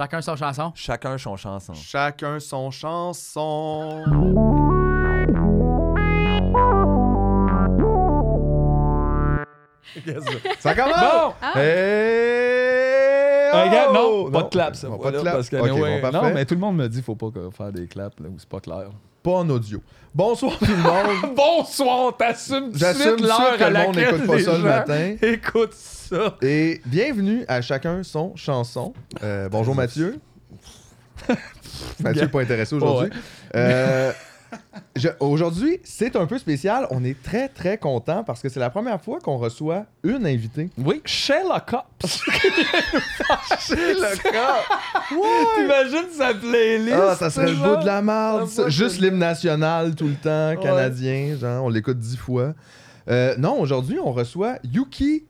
Chacun sa chanson? Chacun son chanson. Chacun son chanson. Ça? Commence! Bon! Hey! Euh, regarde, oh! non, pas de clap, ça. Pas de clap. Parce que, anyway, bon, non, mais tout le monde me dit qu'il faut pas faire des claps là, où c'est pas clair. Pas en audio. Bonsoir tout le monde. Bonsoir, t'assumes J'assume suite ça l'heure que à le monde n'écoute pas ça le matin. Écoute ça. Et bienvenue à chacun son chanson. Euh, bonjour Mathieu. Mathieu n'est pas intéressé aujourd'hui. Euh, aujourd'hui, c'est un peu spécial. On est très très content parce que c'est la première fois qu'on reçoit une invitée. Oui, Sherlock Cops. C'est le cas. T'imagines sa playlist? Ah, ça serait le genre? bout de la merde. Juste l'hymne national tout le temps, Ouais. canadien, genre, on l'écoute dix fois. Euh, non, aujourd'hui, on reçoit Yuki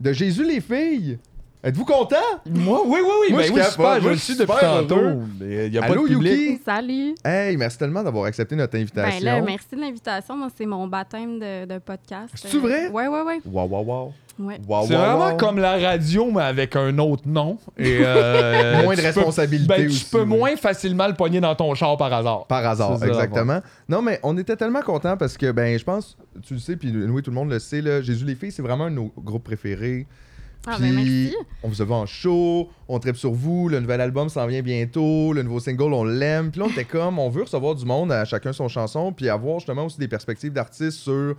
de Jésus les filles. Êtes-vous content? Moi, oui, oui, oui. Moi, ben je oui, super, je Moi, le je suis depuis tantôt. Mais il n'y a pas Allô, de public. Yuki? Salut! Hey, merci tellement d'avoir accepté notre invitation. Ben là, merci de l'invitation. Moi, c'est mon baptême de, de podcast. C'est-tu vrai? Ouais, ouais, ouais. Wow, wow, wow. ouais. Wow, C'est wow, vraiment wow. comme la radio, mais avec un autre nom. Et euh, Moins de tu peux- responsabilité ben, aussi, Tu peux moins facilement le pogner dans ton char par hasard. Par hasard, C'est ça, exactement. Non, mais on était tellement contents parce que, ben, je pense, tu le sais, puis oui, tout le monde le sait, là, Jésus les filles, c'est vraiment un de nos groupes préférés. Ah, Puis, ben merci. on vous a vu en show, on tripe sur vous, le nouvel album s'en vient bientôt, le nouveau single, on l'aime. Puis là, on était comme, on veut recevoir du monde à chacun son chanson, puis avoir justement aussi des perspectives d'artistes sur,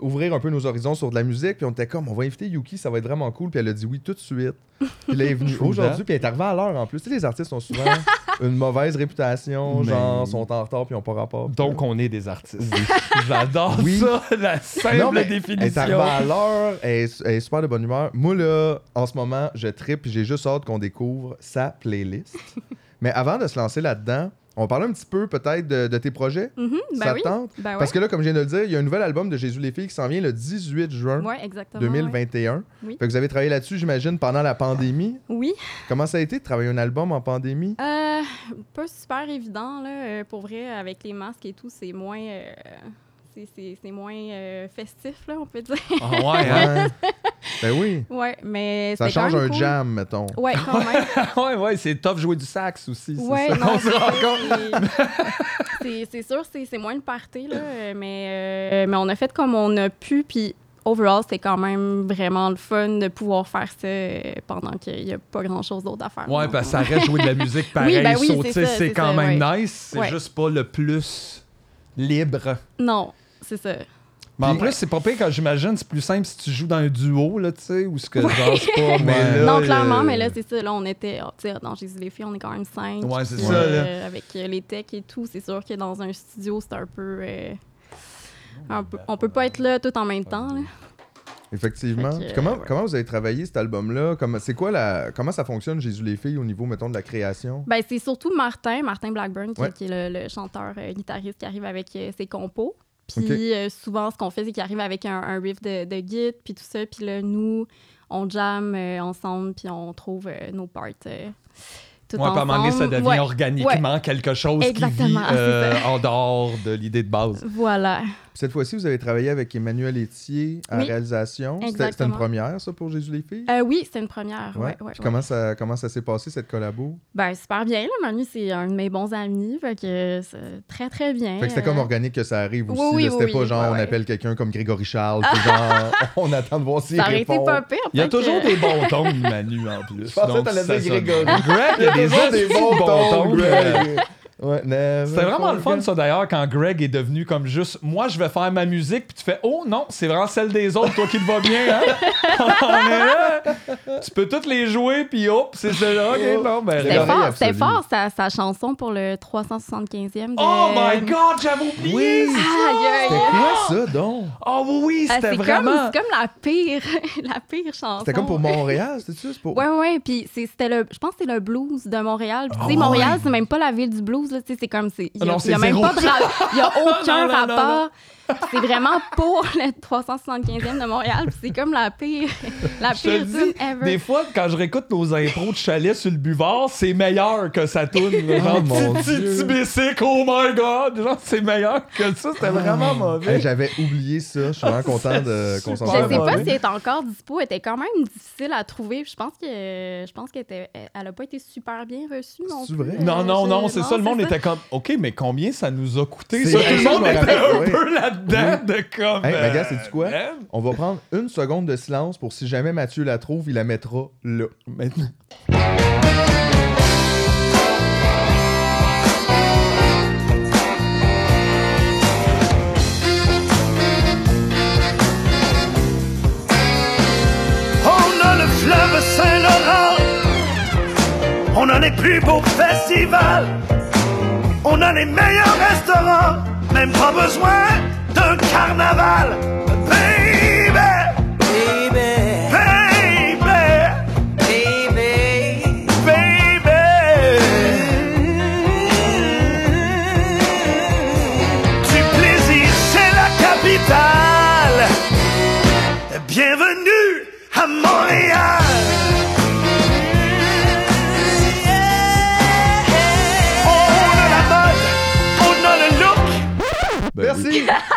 ouvrir un peu nos horizons sur de la musique. Puis on était comme, on va inviter Yuki, ça va être vraiment cool. Puis elle a dit oui tout de suite. Puis là, elle est venue aujourd'hui, puis elle est arrivée à l'heure en plus. Tu sais, les artistes ont souvent une mauvaise réputation, Mais- genre, sont en retard, puis ils n'ont pas rapport. Donc, on est des artistes. J'adore Oui. ça, la simple Non, mais Elle est définition. arrivée à l'heure, elle, est- elle est super de bonne humeur. Moi, là, en ce moment, je tripe, j'ai juste hâte qu'on découvre sa playlist. Mais avant de se lancer là-dedans, on va parler un petit peu peut-être de, de tes projets. Mhm, ben oui. tente? Ben ouais. Parce que là, comme je viens de le dire, il y a un nouvel album de Jésus les filles qui s'en vient le 18 juin Ouais, exactement. ouais. 2021. Oui. Fait que vous avez travaillé là-dessus, j'imagine, pendant la pandémie. Oui. Comment ça a été de travailler un album en pandémie? Euh, pas super évident, là. Euh, pour vrai, avec les masques et tout, c'est moins. euh, c'est- moins euh, festif, là, on peut dire. Ah ouais, hein? Ouais. ben oui. ouais, mais Ça change même un cool. jam, mettons. Ouais, quand même. ouais, ouais, c'est tough jouer du sax aussi. c'est Ouais, ça non, se c'est rend compte. sûr, c'est c'est moins le party, là, euh, mais, euh, mais on a fait comme on a pu, puis overall, c'était quand même vraiment le fun de pouvoir faire ça pendant qu'il n'y a pas grand-chose d'autre à faire. Ouais, parce que ça reste jouer de la musique pareil. ben oui, so, c'est quand ça, même ouais. nice. C'est Ouais. juste pas le plus libre. Non, c'est ça. Mais en plus, c'est pas pire quand j'imagine, c'est plus simple si tu joues dans un duo, là, tu sais, ou ce que genre, c'est pas. Mais Ouais. là, non, clairement, euh, mais là, c'est ça. Là, on était, oh, tu sais, dans Jésus les filles, on est quand même cinq. Ouais, c'est ça, euh, avec euh, les techs et tout, c'est sûr que dans un studio, c'est un peu. euh, on peut pas être là tout en même temps. là. Effectivement. Que, comment, ouais. comment vous avez travaillé cet album-là? Comment, c'est quoi la, comment ça fonctionne, Jésus les filles, au niveau, mettons, de la création? Ben, c'est surtout Martin, Martin Blackburn, qui, Ouais. qui est le, le chanteur euh, guitariste qui arrive avec euh, ses compos. Puis euh, souvent, ce qu'on fait, c'est qu'il arrive avec un, un riff de, de git, puis tout ça. Puis là, nous, on jam euh, ensemble, puis on trouve euh, nos parts tout Ouais, à un moment donné, ça devient Ouais, organiquement quelque chose qui vit en dehors de l'idée de base. Voilà. Cette fois-ci, vous avez travaillé avec Emmanuel Etier à Oui, réalisation. C'était, une première, ça, pour Jésus les filles? Euh, oui, c'était une première. Ouais, ouais, Puis ouais. Comment, ça, comment ça s'est passé, cette collabo? Ben, super bien. Là. Manu, c'est un de mes bons amis. Fait que c'est très, très bien. Fait que c'était comme Euh, organique que ça arrive aussi. oui, oui, là. C'était oui, pas oui. genre Ouais, on ouais. appelle quelqu'un comme Grégory Charles, puis genre on attend de voir s'il Ça aurait été répond. pas pire. Il y a toujours que- des bons tons, Manu, en plus. Je pensais que t'allais dire Grégory. Greg, il y a des, bons tons, Greg. Ouais, C'était vraiment le fun, ça, d'ailleurs, quand Greg est devenu comme juste moi, je vais faire ma musique, puis tu fais oh non, c'est vraiment celle des autres, toi qui te va bien, hein? On est là. Tu peux toutes les jouer, puis hop, c'est celle-là. Ok, bon, ben, C'était fort, c'était fort sa, sa chanson pour le 375e. De... Oh my god, j'avais oublié! Oui! Aïe, C'était quoi ça, donc? Oh oui, Ah, c'était c'est vraiment. comme, c'est comme la pire, la pire chanson. C'était comme pour Montréal, c'était ça? C'est pour... Ouais, ouais, puis c'était le, je pense que c'est le blues de Montréal. Puis, tu sais, Ah Montréal, ouais. c'est même pas la ville du blues, là, tu sais, c'est comme, il y a, non, il y a c'est même zéro. pas de ra- il y a aucun Non, non, non, rapport. C'est vraiment pour le 375e de Montréal. c'est comme la pire, la pire tune ever. des fois, quand je réécoute nos impros de chalet sur le buvard, c'est meilleur que ça tourne. là. Genre, Oh, mon petit, bicycle, oh my god! Genre, c'est meilleur que ça, c'était vraiment mauvais. J'avais oublié ça. Je suis vraiment content de- qu'on s'en Je sais pas si elle est encore dispo. Elle était quand même difficile à trouver. Je pense que je pense qu'elle elle a pas été super bien reçue non C'est plus. vrai? Non, Euh, non, je- non, c'est ça. Le monde était comme, OK, mais combien ça nous a coûté? C'est Ça, vrai, tout le monde était un peu là-dedans de comme. Hey, mais gars, sais-tu quoi? man? On va prendre une seconde de silence pour si jamais Mathieu la trouve, il la mettra là. Maintenant. On a le fleuve Saint-Laurent. On a les plus beaux festivals. On a les meilleurs restaurants. Même pas besoin carnaval.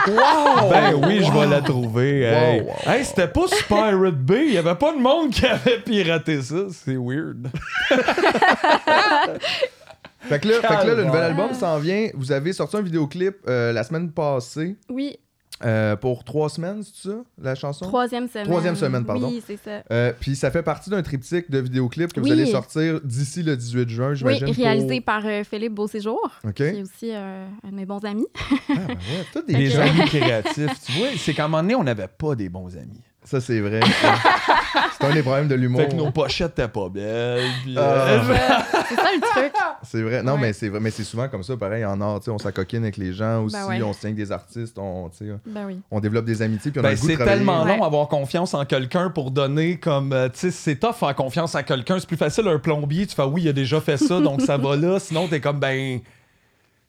Wow! Ben oui, je vais la trouver. Hey, Wow, wow, Hey, c'était pas sur Pirate Bay. Il y avait pas de monde qui avait piraté ça. C'est weird. Fait que là, fait que là, le nouvel album s'en vient. Vous avez sorti un vidéoclip euh, la semaine passée Oui, euh, pour trois semaines, c'est ça, la chanson? troisième semaine. Troisième semaine, pardon. Oui, c'est ça. Euh, Puis ça fait partie d'un triptyque de vidéoclips que vous Oui. allez sortir d'ici le 18 juin, Oui, j'imagine. réalisé par euh, Philippe Beauséjour, qui est aussi euh, un de mes bons amis. Ah, ben ouais, tous des Ok. amis créatifs, tu vois, c'est qu'à un moment donné, on n'avait pas des bons amis. Ça, c'est vrai. c'est un des problèmes de l'humour. Fait que nos pochettes étaient pas belles. puis, Ah. euh, c'est ça le truc. C'est vrai. Non, Ouais. mais c'est vrai. Mais c'est souvent comme ça, pareil, en art, tu sais, on s'acoquine avec les gens aussi, Ben ouais. on se tient avec des artistes, on, tu sais, Ben oui. on développe des amitiés, puis on a Ben, le goût de c'est tellement long Ouais. avoir confiance en quelqu'un pour donner comme. euh, tu sais, c'est tough faire confiance à quelqu'un. C'est plus facile un plombier. Tu fais oui, il a déjà fait ça, donc ça va là. Sinon, t'es comme ben.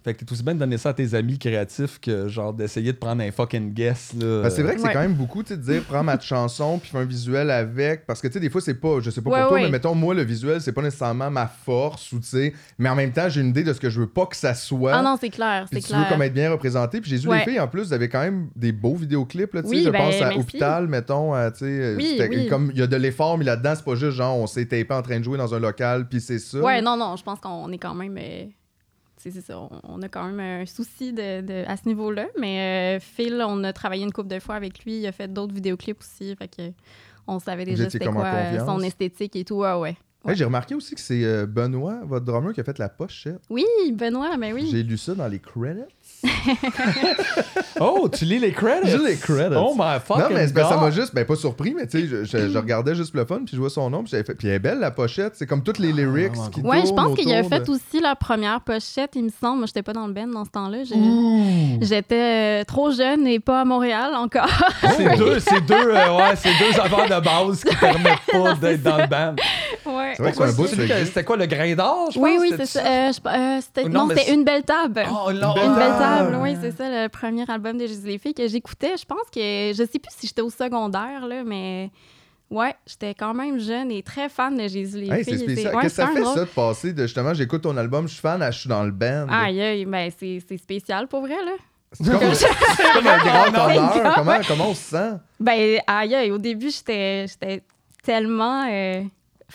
Fait que t'es aussi bien de donner ça à tes amis créatifs que genre d'essayer de prendre un fucking guess. Là. Ben, c'est vrai que c'est Ouais. quand même beaucoup, de dire prends ma chanson puis fais un visuel avec. Parce que, tu sais, des fois, c'est pas, je sais pas Ouais, pour toi, ouais. mais mettons, moi, le visuel, c'est pas nécessairement ma force ou, tu sais, mais en même temps, j'ai une idée de ce que je veux pas que ça soit. Ah non, c'est clair, c'est tu veux clair. comme être bien représenté. Puis j'ai vu Ouais. les filles, en plus, vous avez quand même des beaux vidéoclips, là, tu sais. Oui, je ben, pense à merci. Hôpital, mettons, à, tu sais. Oui, c'était oui. Comme il y a de l'effort, mais là-dedans, c'est pas juste genre, on s'est tapé en train de jouer dans un local, puis c'est ça. Ouais, non, non, je pense qu'on est quand même. euh, c'est ça, on- on a quand même un souci de, de- à ce niveau-là. Mais euh, Phil, on a travaillé une couple de fois avec lui. Il a fait d'autres vidéoclips aussi. Fait que on savait déjà c'était quoi euh, son esthétique et tout. Ouais, ouais. Hey, j'ai remarqué aussi que c'est euh, Benoît, votre drummer, qui a fait la pochette. Oui, Benoît, mais oui. J'ai lu ça dans les credits. Oh, tu lis les credits? Je lis les credits. Oh my fucking Non, mais ça m'a juste, ben pas surpris, mais tu sais, je, je- je regardais juste le fun, puis je vois son nom, puis j'avais fait. Puis elle est belle, la pochette, c'est comme toutes les lyrics vraiment qui Ouais, je pense qu'il a fait de- aussi la première pochette, il me semble. Moi, j'étais pas dans le band dans ce temps-là. J'étais euh, trop jeune et pas à Montréal encore. C'est deux, c'est deux, euh, ouais, c'est deux affaires de base qui permettent pas d'être dans le band. ouais. C'était quoi, le grain d'or, je pense? Oui, oui, c'est ça? Euh, euh, c'était- Non, non, mais c'était c'est- une belle table. Oh, Une non. belle Une oui, c'est ça, le premier album de Jésus les filles que j'écoutais. Je pense que, je sais plus si j'étais au secondaire, là, mais ouais, j'étais quand même jeune et très fan de Jésus les Hey, filles. c'est spécial. Qu'est-ce que ça fait, drôle. ça, de passer de justement, j'écoute ton album, je suis fan, à je suis dans le band? Aïe, aïe, ben c'est spécial pour vrai, là. C'est comme, un grand non, honneur. Comment, comment on se sent? Ben, aïe, aïe, au début, j'étais j'étais tellement euh,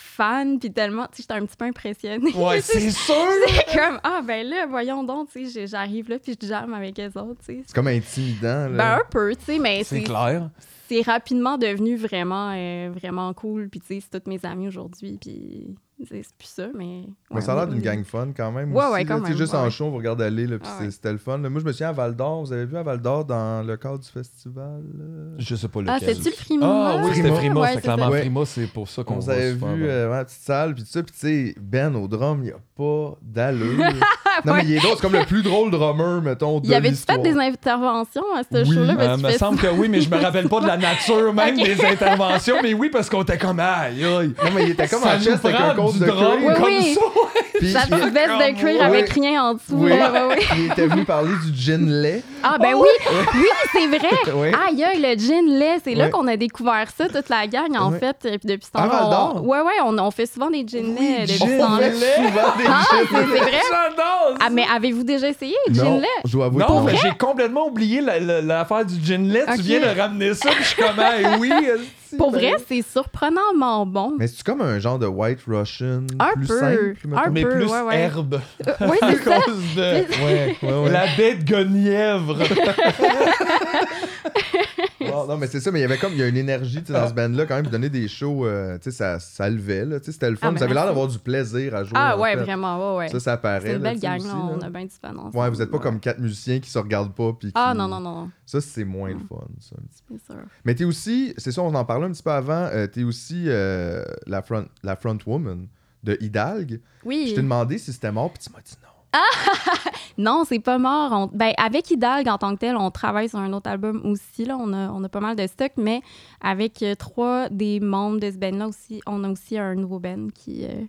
fan, puis tellement, tu sais, j'étais un petit peu impressionnée. Ouais, c'est sûr! C'est comme, ah, ben là, voyons donc, tu sais, j'arrive là, puis je jamme avec les autres, tu sais. C'est comme intimidant. Là. Ben, un peu, tu sais, mais C'est clair. c'est rapidement devenu vraiment, euh, vraiment cool. Puis, tu sais, c'est tous mes amis aujourd'hui. Puis, c'est plus ça, mais. Mais ouais, ça a l'air d'une gang fun quand même. Ouais, aussi, ouais, là. quand sais, même, Juste ouais, en show, on vous regarde aller, là, puis Ah c'était le fun. là. Moi, je me souviens à Val d'Or. Vous avez vu à Val d'Or dans le cadre du festival? là? Je sais pas lequel. Ah, c'est-tu le Frima? Ah oui, c'était Frima. C'est clairement. Frima, c'est pour ça qu'on On va avait vu ouais. euh, la petite salle, puis tout ça, puis tu sais, Ben au drum, il a pas d'allure. non, mais il est drôle, c'est comme le plus drôle drummer, mettons, de Y avait-tu fait des interventions à ce Oui. show-là? Euh, Ben, tu me semble que oui, mais je me rappelle pas de la nature même des interventions. Mais oui, parce qu'on était comme aïe, aïe. Non, mais il était comme en chest avec un du de drum cuir. comme Oui, oui. ça. Puis La il- petite veste de cuir avec rien en dessous. Oui. là, ouais, ouais. il était venu parler du gin lait. Ah, ben oui, oui, c'est vrai. Oui. Aïe, aïe, le gin lait, c'est là qu'on a découvert ça, toute la gang, en fait. Et puis depuis ce Val-d'Or? on... ouais, ouais, on, on fait souvent des gin lait gin lait. souvent des Ah, gin c'est c'est vrai? J'adore Ah, mais avez-vous déjà essayé le gin lait? je dois avouer. Non, mais j'ai complètement oublié la- la- l'affaire du gin lait. Tu viens de ramener ça, puis je suis comme, oui. Pour ben vrai, c'est surprenamment bon. Mais c'est comme un genre de White Russian Un plus peu, simple, un Mais peu, plus ouais, ouais. herbe. Euh, oui, À c'est ça. cause de Ouais, ouais, ouais. la bête guenièvre. Non, non, mais c'est ça, mais il y avait comme, il y a une énergie dans ce band-là, quand même, puis donner des shows, euh, tu sais, ça, ça levait, là, tu sais, c'était le fun. Ah, vous avez l'air d'avoir du plaisir à jouer. Ah, ouais, fait. vraiment, ouais, ouais. Ça, ça apparaît. C'est une belle gang, aussi, là. On a bien du fun ensemble. Ouais, vous êtes pas ouais. comme quatre musiciens qui se regardent pas. Puis Ah, qui- non, non, non, Ça, c'est moins le fun, ça, c'est sûr. Mais t'es aussi, c'est ça, on en parlait un petit peu avant, euh, t'es aussi euh, la, front, la front woman de Hidalgue. Oui. Je t'ai demandé si c'était mort, puis tu m'as dit non. Non, c'est pas mort. On- ben, avec Hidalgue en tant que tel, on travaille sur un autre album aussi. Là. On, a, on a pas mal de stock, mais avec euh, trois des membres de ce band-là aussi, on a aussi un nouveau band qui, euh,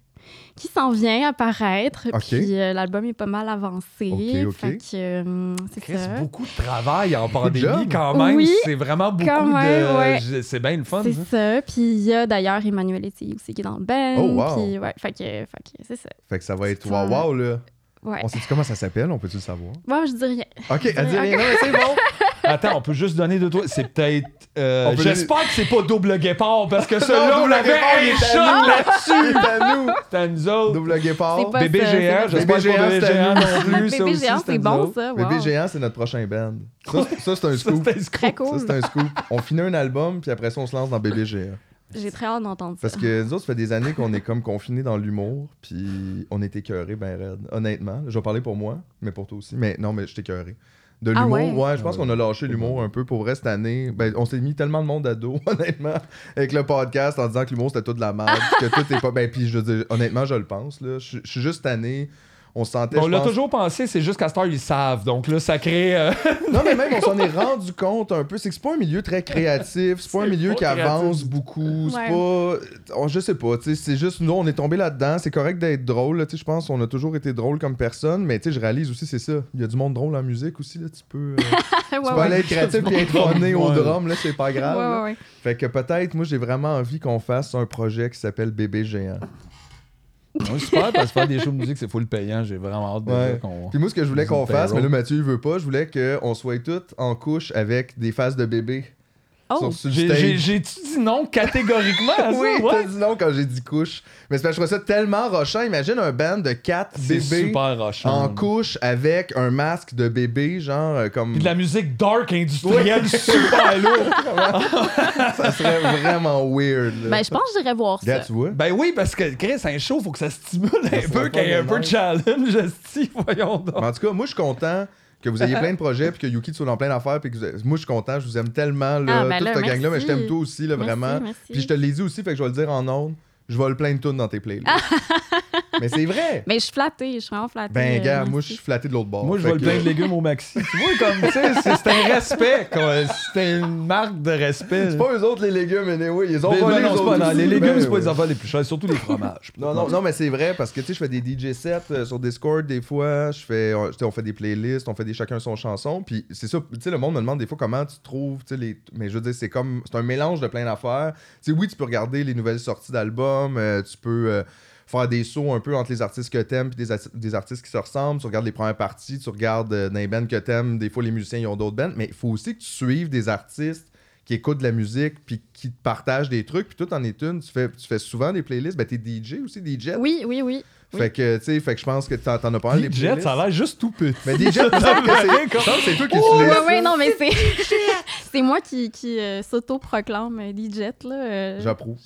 qui s'en vient apparaître. Ok. Puis euh, l'album est pas mal avancé. Ok, ok. Fait que euh, c'est Chris, ça. beaucoup de travail en de pandémie quand même. Oui, c'est vraiment beaucoup même, de. ouais. je- C'est bien le fun. C'est ça. ça. Puis il y a d'ailleurs Emmanuel Etier aussi qui est dans le band. Oh, wow. Puis ouais, fait que, fait que c'est ça. Fait que ça va être ça. wow, là. Ouais. On sait-tu comment ça s'appelle? On peut-tu le savoir? Bon, je dis rien. Ok, elle dit rien, non, mais c'est bon. Attends, on peut juste donner de toi. C'est peut-être. euh, On peut J'espère que c'est pas double guépard parce que celui-là, Double Guépard, un il est shot à nous. là-dessus. C'est à nous. C'est à nous autres. Double guépard. C'est pas Bébé ça, c'est géant, pas j'espère Bébé que pas géant, bébé c'est à géant non plus. ça Bébé aussi, géant, à c'est nous bon, autres. ça. Bébé wow. géant, c'est notre prochain band. Ça, c'est- ça, c'est un Ça, scoop. c'était un scoop. Très Ça, c'est un scoop. On finit un album, puis après ça, on se lance dans Bébé géant. J'ai très hâte d'entendre ça. Parce que nous autres, ça fait des années qu'on est comme confinés dans l'humour, puis on est écœurés ben raide. Honnêtement, je vais parler pour moi, mais pour toi aussi. Mais non, mais je suis écœuré. De Ah l'humour, ouais? ouais. je pense qu'on a lâché l'humour un peu pour vrai cette année. Ben, on s'est mis tellement de monde à dos, honnêtement, avec le podcast en disant que l'humour c'était tout de la merde, que tout est pas. Ben, puis je veux dire, honnêtement, je le pense, là. Je je suis juste tanné. On se sentait. On l'a pense- toujours pensé, c'est juste qu'à cette heure, ils savent. Donc là, ça crée. euh, Non, mais même, on s'en est rendu compte un peu. C'est que c'est pas un milieu très créatif. C'est pas un milieu pas qui créatif avance beaucoup. C'est Ouais. pas. oh, je sais pas. C'est juste, nous, on est tombé là-dedans. C'est correct d'être drôle. là, tu sais, Je pense qu'on a toujours été drôle comme personne. Mais tu sais, je réalise aussi, c'est ça. Il y a du monde drôle en musique aussi. Là. Tu peux, euh, tu ouais, peux ouais. aller être créatif et être funné au drum. Là, c'est pas grave. Ouais, là. ouais, ouais. Fait que peut-être, moi, j'ai vraiment envie qu'on fasse un projet qui s'appelle Bébé Géant. Super, parce que faire des shows de musique, c'est full payant. J'ai vraiment hâte de Ouais. qu'on. Puis moi, ce que je voulais qu'on fasse, mais là, Mathieu, il veut pas, je voulais qu'on soit toutes en couche avec des faces de bébé. Oh, J'ai-tu dit non catégoriquement à ça? Oui, t'as dit non quand j'ai dit couche. Mais c'est parce que je trouvais ça tellement rochant. Imagine un band de quatre C'est bébés super en couche avec un masque de bébé, genre euh, comme. Puis de la musique dark industrielle super lourde. Ça serait vraiment weird. là. Ben, je pense que j'irais voir ça. Regarde, tu vois? Ben oui, parce que Chris, un show, faut que ça stimule un peu, qu'il y ait un peu de challenge, voyons donc. Mais en tout cas, moi, je suis content que vous ayez plein de projets puis que Yuki soit dans plein d'affaires. Puis que vous- moi, je suis content. Je vous aime tellement, là, Ah, ben toute là, cette gang-là. Mais je t'aime toi aussi, là, Merci, vraiment. merci. Puis je te l'ai dit aussi, fait que je vais le dire en ondes. Je vais le plein de tunes dans tes playlists. mais c'est vrai! Mais je suis flattée, je suis vraiment flattée. Ben, euh, gars, moi, je suis flatté de l'autre bord. Moi, je vois le plein de légumes au maxi. Tu vois, comme, tu sais, c'est un respect, quoi. C'est une marque de respect. C'est pas eux autres, les légumes, mais oui, ils ont Mais volé non, les légumes, Ben, c'est pas ouais. les affaires les plus chères, surtout les fromages. Non, non, non, mais c'est vrai parce que tu sais, je fais des DJ sets euh, sur Discord des fois. Je fais, on, tu sais, on fait des playlists, on fait des chacun son chanson. Puis c'est ça, tu sais, le monde me demande des fois comment tu trouves, tu sais, les. Mais je veux dire, c'est comme. C'est un mélange de plein d'affaires. Tu sais, oui, tu peux regarder les nouvelles sorties d'albums, euh, tu peux. Faire des sauts un peu entre les artistes que t'aimes puis des, des artistes qui se ressemblent. Tu regardes les premières parties, tu regardes euh, dans les bands que t'aimes. Des fois, les musiciens, ils ont d'autres bands. Mais il faut aussi que tu suives des artistes qui écoutent de la musique puis qui te partagent des trucs. Puis tout en est une. Tu fais, tu fais souvent des playlists. Ben, t'es DJ aussi, DJ. Oui, oui, oui. Fait que, tu sais, fait que je pense que t'en, t'en as pas mal des playlists. ça a l'air juste tout petit. Mais DJ, me semble que c'est, je pense que c'est toi qui Oh, ouais, ça. ouais, non, mais c'est. c'est moi qui, qui euh, s'auto-proclame euh, DJ, là. euh. J'approuve.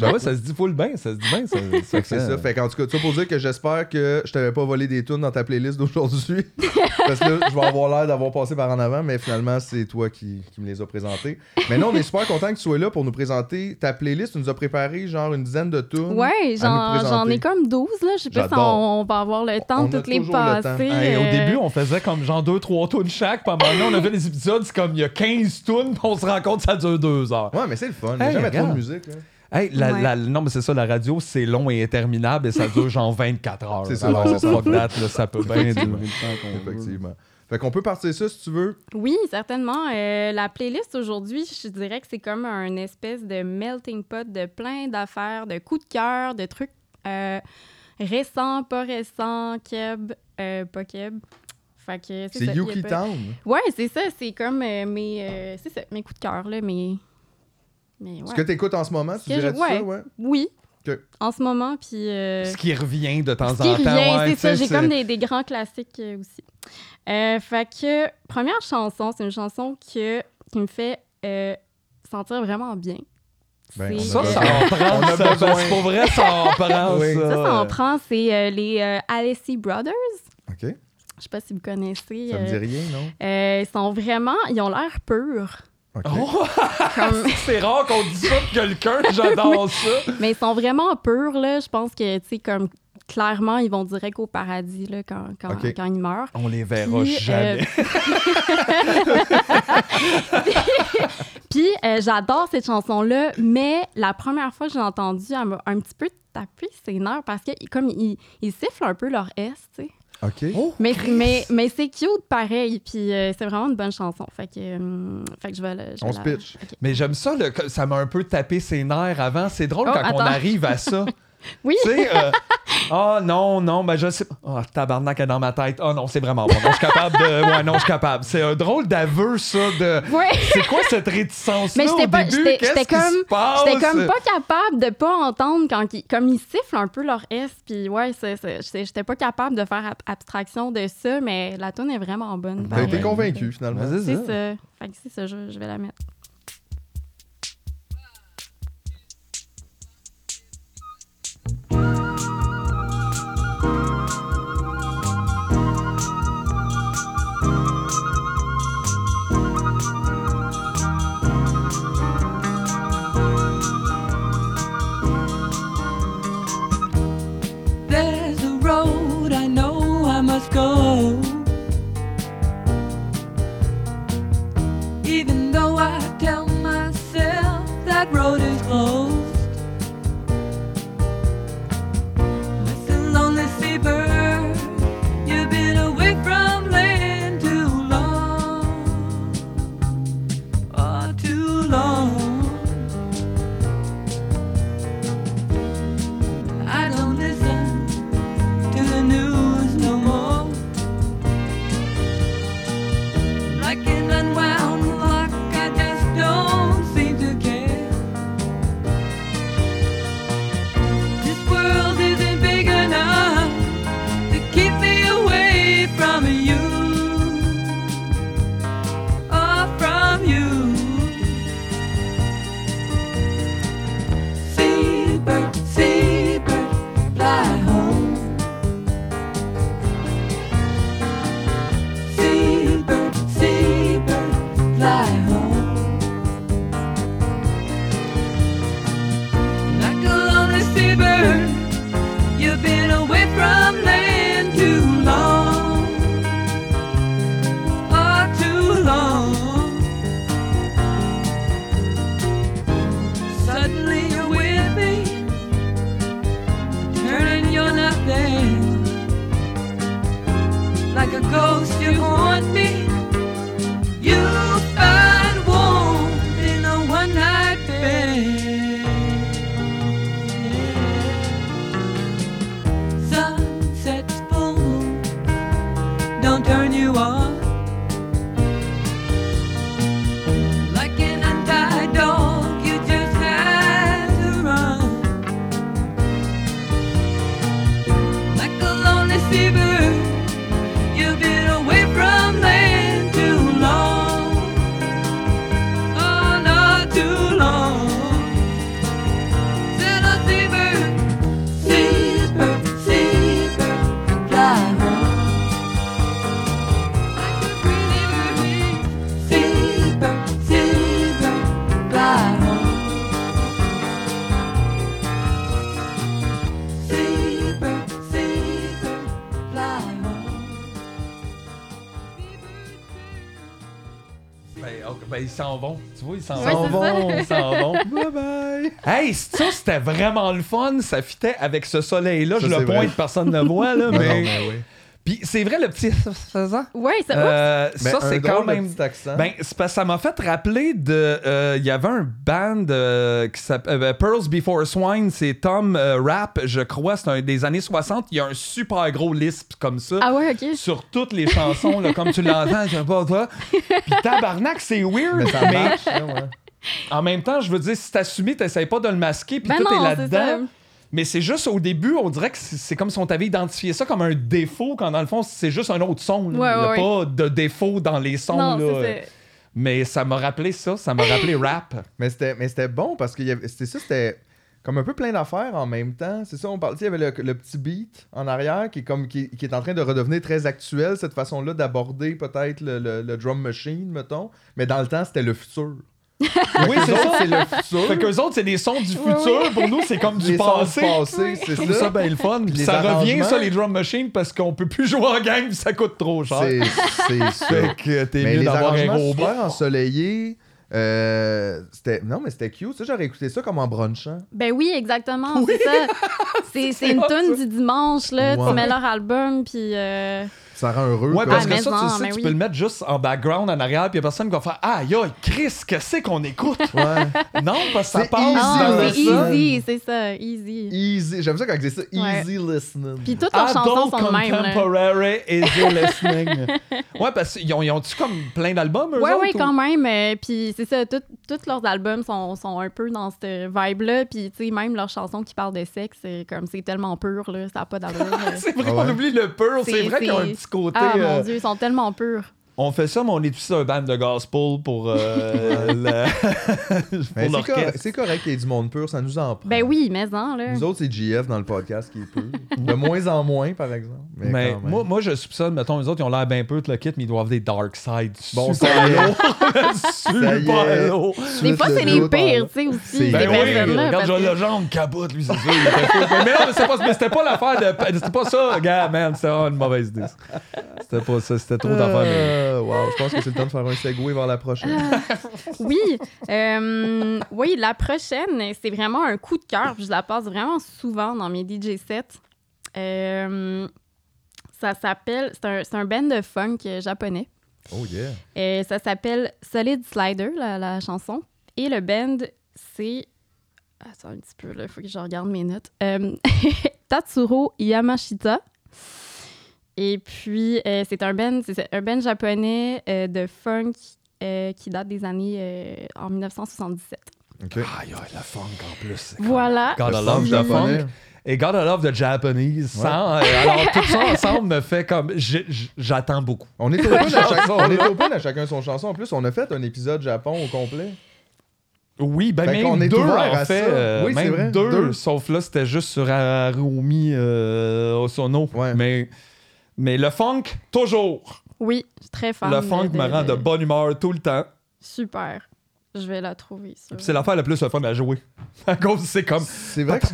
Ben ouais, ça se dit full bien, ça se dit bien. Ça, Fait que c'est ça. Fait qu'en tout cas, tu pour dire que j'espère que je t'avais pas volé des tunes dans ta playlist d'aujourd'hui. Parce que là, je vais avoir l'air d'avoir passé par en avant, mais finalement, c'est toi qui, qui me les as présentés. Mais non, on est super content que tu sois là pour nous présenter ta playlist. Tu nous as préparé genre une dizaine de tunes. Ouais, j'en, ai comme 12, là. Je sais pas si J'adore. on, on va avoir le temps On de toutes les le passer. Au euh, début, on faisait comme genre 2-3 tunes chaque. Puis à un moment donné, on a fait des épisodes, c'est comme il y a 15 tunes, puis on se rend compte que ça dure 2 heures. Ouais, mais c'est le fun. Il y a Hey, jamais trop de regarde. musique. là. Hey, la, Ouais. la- non, mais c'est ça, la radio, c'est long et interminable et ça dure genre 24 heures. C'est ça, Alors, c'est ça. là, ça peut bien durer. Combien de temps qu'on veut. Fait qu'on peut partir ça si tu veux. Oui, certainement. Euh, la playlist aujourd'hui, je dirais que c'est comme un espèce de melting pot de plein d'affaires, de coups de cœur, de trucs euh, récents, pas récents, keb, euh, pas keb. Fait que C'est Yuki pas- Town. Ouais, c'est ça. C'est comme euh, mes, euh, c'est ça, mes coups de cœur, là, mes... Mais Ce ouais. que tu écoutes en ce moment, tu Ce que je- dirais ça, ouais? ouais? Oui. En ce moment, puis... euh, Ce qui revient de temps Ce en qui temps. revient, ouais, c'est ça. J'ai comme des, des grands classiques euh, aussi. Euh, fait que, première chanson, c'est une chanson que, qui me fait euh, sentir vraiment bien. Ben, C'est, Ça, ça en prend. Ça, que Pour vrai, ça en prend. Oui. ça. ça, ça en prend, c'est euh, les euh, Alessi Brothers. OK. Je sais pas si vous connaissez. Ça me dit rien, non? euh, ils sont vraiment, ils ont l'air purs. Oh, Comme- c'est rare qu'on dise ça de quelqu'un. J'adore ça. mais ils sont vraiment purs, là. Je pense que, tu sais, comme clairement, ils vont direct au paradis, là, quand, quand, quand ils meurent. On les verra Puis, jamais. Puis euh, j'adore cette chanson-là, mais la première fois que j'ai entendu, elle m'a un petit peu tapé ses nerfs parce que comme ils, ils sifflent un peu leur S, tu sais. OK. Oh, Mais, mais, mais c'est cute pareil, puis euh, c'est vraiment une bonne chanson. Fait que, euh, fait que je vais, je vais On se la- pitch. Mais j'aime ça, le- ça m'a un peu tapé ses nerfs avant. C'est drôle Oh, quand on arrive à ça. Oui, tu sais, euh, ah non, non, ben je sais pas. Oh, tabarnak est dans ma tête. Oh non, c'est vraiment bon. Non, je suis capable de. Ouais, non, je suis capable. C'est un drôle d'aveu, ça, de. ouais. C'est quoi cette réticence-là Mais au j'étais pas- début? j'étais- comme-? J'étais comme pas capable de pas entendre quand ils, comme ils sifflent un peu leur S, puis ouais, j'étais pas capable de faire ab- abstraction de ça, mais la tune est vraiment bonne. T'as Ben été convaincu, finalement. Ben, C'est ça. Fait que c'est ça, je, je vais la mettre. Like a ghost, you haunt me. You ils s'en vont. Tu vois, ils s'en Ouais, vont. Ils s'en vont. Bye bye. Hey, ça, c'était vraiment le fun. Ça fitait avec ce soleil-là. Ça, Je le vrai. pointe, personne ne le voit, là, Non, mais... non, mais oui. Puis c'est vrai, le petit... ça? Ouais, ça. Euh, Ben, ça, un c'est quand même... petit accent. Ben, c'est parce que ça m'a fait rappeler de. euh, Il y avait un band euh, qui s'appelle euh, Pearls Before Swine, c'est Tom euh, Rap, je crois, c'est un des années 60. Il y a un super gros lisp comme ça. Ah ouais, ok. Sur toutes les chansons, là, comme tu l'entends, je sais pas toi. Puis tabarnak, c'est weird, mais ça marche, ouais. en même temps, je veux dire, si t'assumes, t'essayes pas de le masquer, puis Ben tout non, est c'est ça. là-dedans. Mais c'est juste au début, on dirait que c'est comme si on t'avait identifié ça comme un défaut, quand dans le fond, c'est juste un autre son. là. Ouais, Il y a ouais, pas de défaut dans les sons. Non, là. Mais ça m'a rappelé ça, ça m'a rappelé rap. Mais c'était, mais c'était bon parce que c'était ça, c'était comme un peu plein d'affaires en même temps. C'est ça, on parle. sais, Il y avait le, le petit beat en arrière qui est, comme, qui, qui est en train de redevenir très actuel, cette façon-là d'aborder peut-être le, le- le drum machine, mettons. Mais dans le temps, c'était le futur. Oui, c'est ça. c'est le futur. Fait qu'eux autres, c'est des sons du futur. Pour nous, c'est comme du Les passé. c'est ça ça. bien le fun. Puis ça revient, ça, les drum machines, parce qu'on peut plus jouer en gang, puis ça coûte trop cher. C'est, c'est ça. Fait que t'es Mais mieux les d'avoir un robot. super ensoleillés. euh, c'était non mais c'était cute ça j'aurais écouté ça comme en brunchant Ben oui, exactement, c'est ça. C'est c'est une tune du dimanche, là. Ouais. Tu mets leur album, puis... euh, ça rend heureux Ouais, quoi. parce Ah, que ça, non, tu sais, mais tu oui. peux le mettre juste en background en arrière, puis y a personne qui va faire Aïe, aïe, Chris, qu'est-ce qu'on écoute? Ouais Non, parce que ça C'est passe easy, Ah, dans le c'est easy, c'est ça, easy. easy j'aime ça quand ils disent ça easy listening Puis toutes leurs chansons sont de même, là. contemporary easy listening. ouais, parce qu'ils ont, ils ont-tu comme plein d'albums, eux Ouais, autres, ouais, ou- quand même. euh, puis c'est ça, tous leurs albums sont, sont un peu dans cette vibe-là. Puis, tu sais, même leurs chansons qui parlent de sexe, c'est comme, c'est tellement pur, là, ça n'a pas d'allure. C'est vrai Ah qu'on oublie le pur. C'est C'est- vrai qu'ils ont un c'est- petit côté. ah, euh, mon Dieu, ils sont tellement purs. On fait ça, mais on est aussi un band de gospel pour, euh, le- pour c'est, correct, l'orchestre. c'est correct qu'il y ait du monde pur ça nous en prend Ben oui, mais non, là. nous autres c'est GF dans le podcast qui est pur de moins en moins par exemple mais, quand moi, moi, je soupçonne, mettons, les autres, ils ont l'air bien peu, tout le kit, mais ils doivent avoir des dark sides. Bon, super est. super. Des fois, le c'est les pires, tu sais, aussi, Ben oui, parce Joël que- Legendre capote, lui, c'est sûr. mais non, mais c'était pas, mais c'était pas l'affaire de. C'était pas ça, gars, man. C'était vraiment une mauvaise idée. C'était pas ça, c'était trop d'affaires. Wow, je pense que c'est le temps de faire un segway vers la prochaine. Oui, euh, oui, la prochaine, c'est vraiment un coup de cœur. Je la passe vraiment souvent dans mes DJ sets. Euh, ça s'appelle, c'est un, un band de funk japonais. Oh yeah. Euh, ça s'appelle Solid Slider, la, la chanson. Et le band, c'est. Attends un petit peu, il faut que je regarde mes notes. Tatsuro Yamashita. Et puis, euh, c'est un band, c'est un band japonais euh, de funk euh, qui date des années euh, en 1977. Ok. Aïe, aïe, la funk en plus. Voilà. God, I love the funk. Et God, I love the Japanese. Sans- euh, alors, tout ça ensemble me fait comme. J'attends beaucoup. On est open à, chaque... Chanson, on est là. open à chacun son chanson. En plus, on a fait un épisode Japon au complet. Oui, ben Fait même est deux, en à fait. ça. euh, Oui, c'est même vrai, deux, deux. Sauf là, c'était juste sur Harumi euh, Osono. Ouais. Mais, mais le funk, toujours. Oui, je suis très fan. Le funk me rend de bonne humeur tout le temps. Super. Je vais la trouver, ça. Puis c'est l'affaire la plus fun à jouer. À cause, c'est comme. C'est vrai que c'est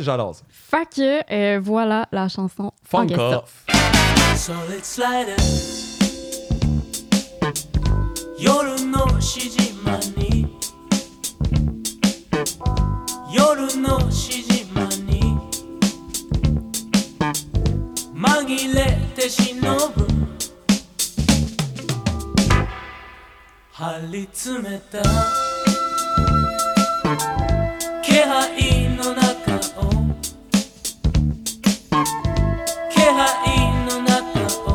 J'adore ça. Fait voilà la chanson. Funk off. 紛れて忍ぶ。張り詰めた。気配の中を。気配の中を。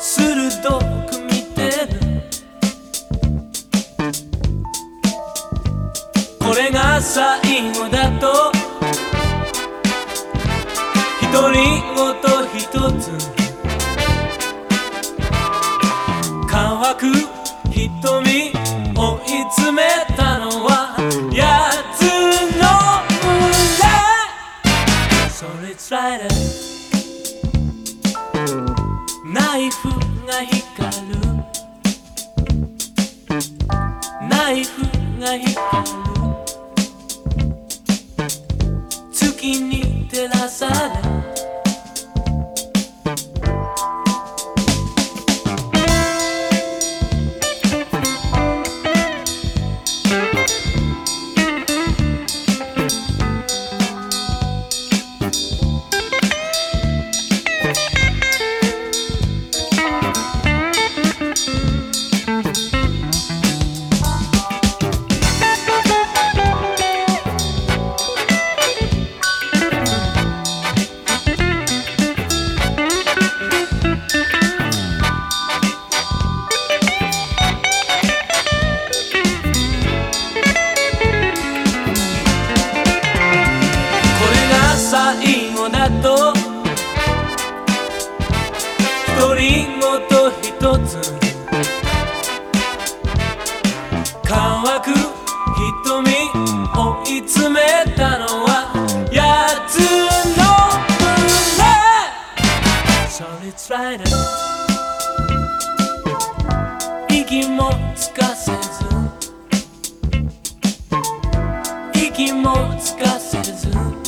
鋭く見てる。これが最後だと。独り言一つ。乾く瞳追い詰めたのは奴の胸それつらいでナイフが光る。ナイフが光る。月に照らされ attitude.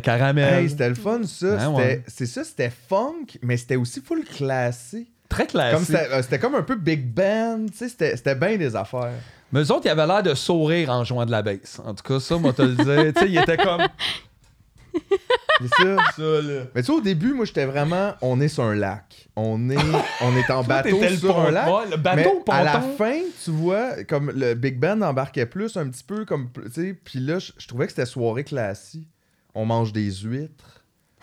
Caramel. Hey, c'était le fun, ça. C'était- ouais. C'est ça, c'était funk, mais c'était aussi full classé. Très c'était euh, c'était comme un peu big band, tu sais, c'était c'était bien des affaires. Mais eux autres, ils avaient l'air de sourire en jouant de la basse. En tout cas, ça, moi, te le dire. tu sais, ils étaient comme. C'est ça. Ça, là. Mais tu sais, au début, moi, j'étais vraiment, on est sur un lac. On est, on est en bateau sur un lac. ouais, le bateau, mais à la fin, tu vois, comme le Big Band embarquait plus, un petit peu comme, tu sais, puis là, je je trouvais que c'était soirée classique. On mange des huîtres.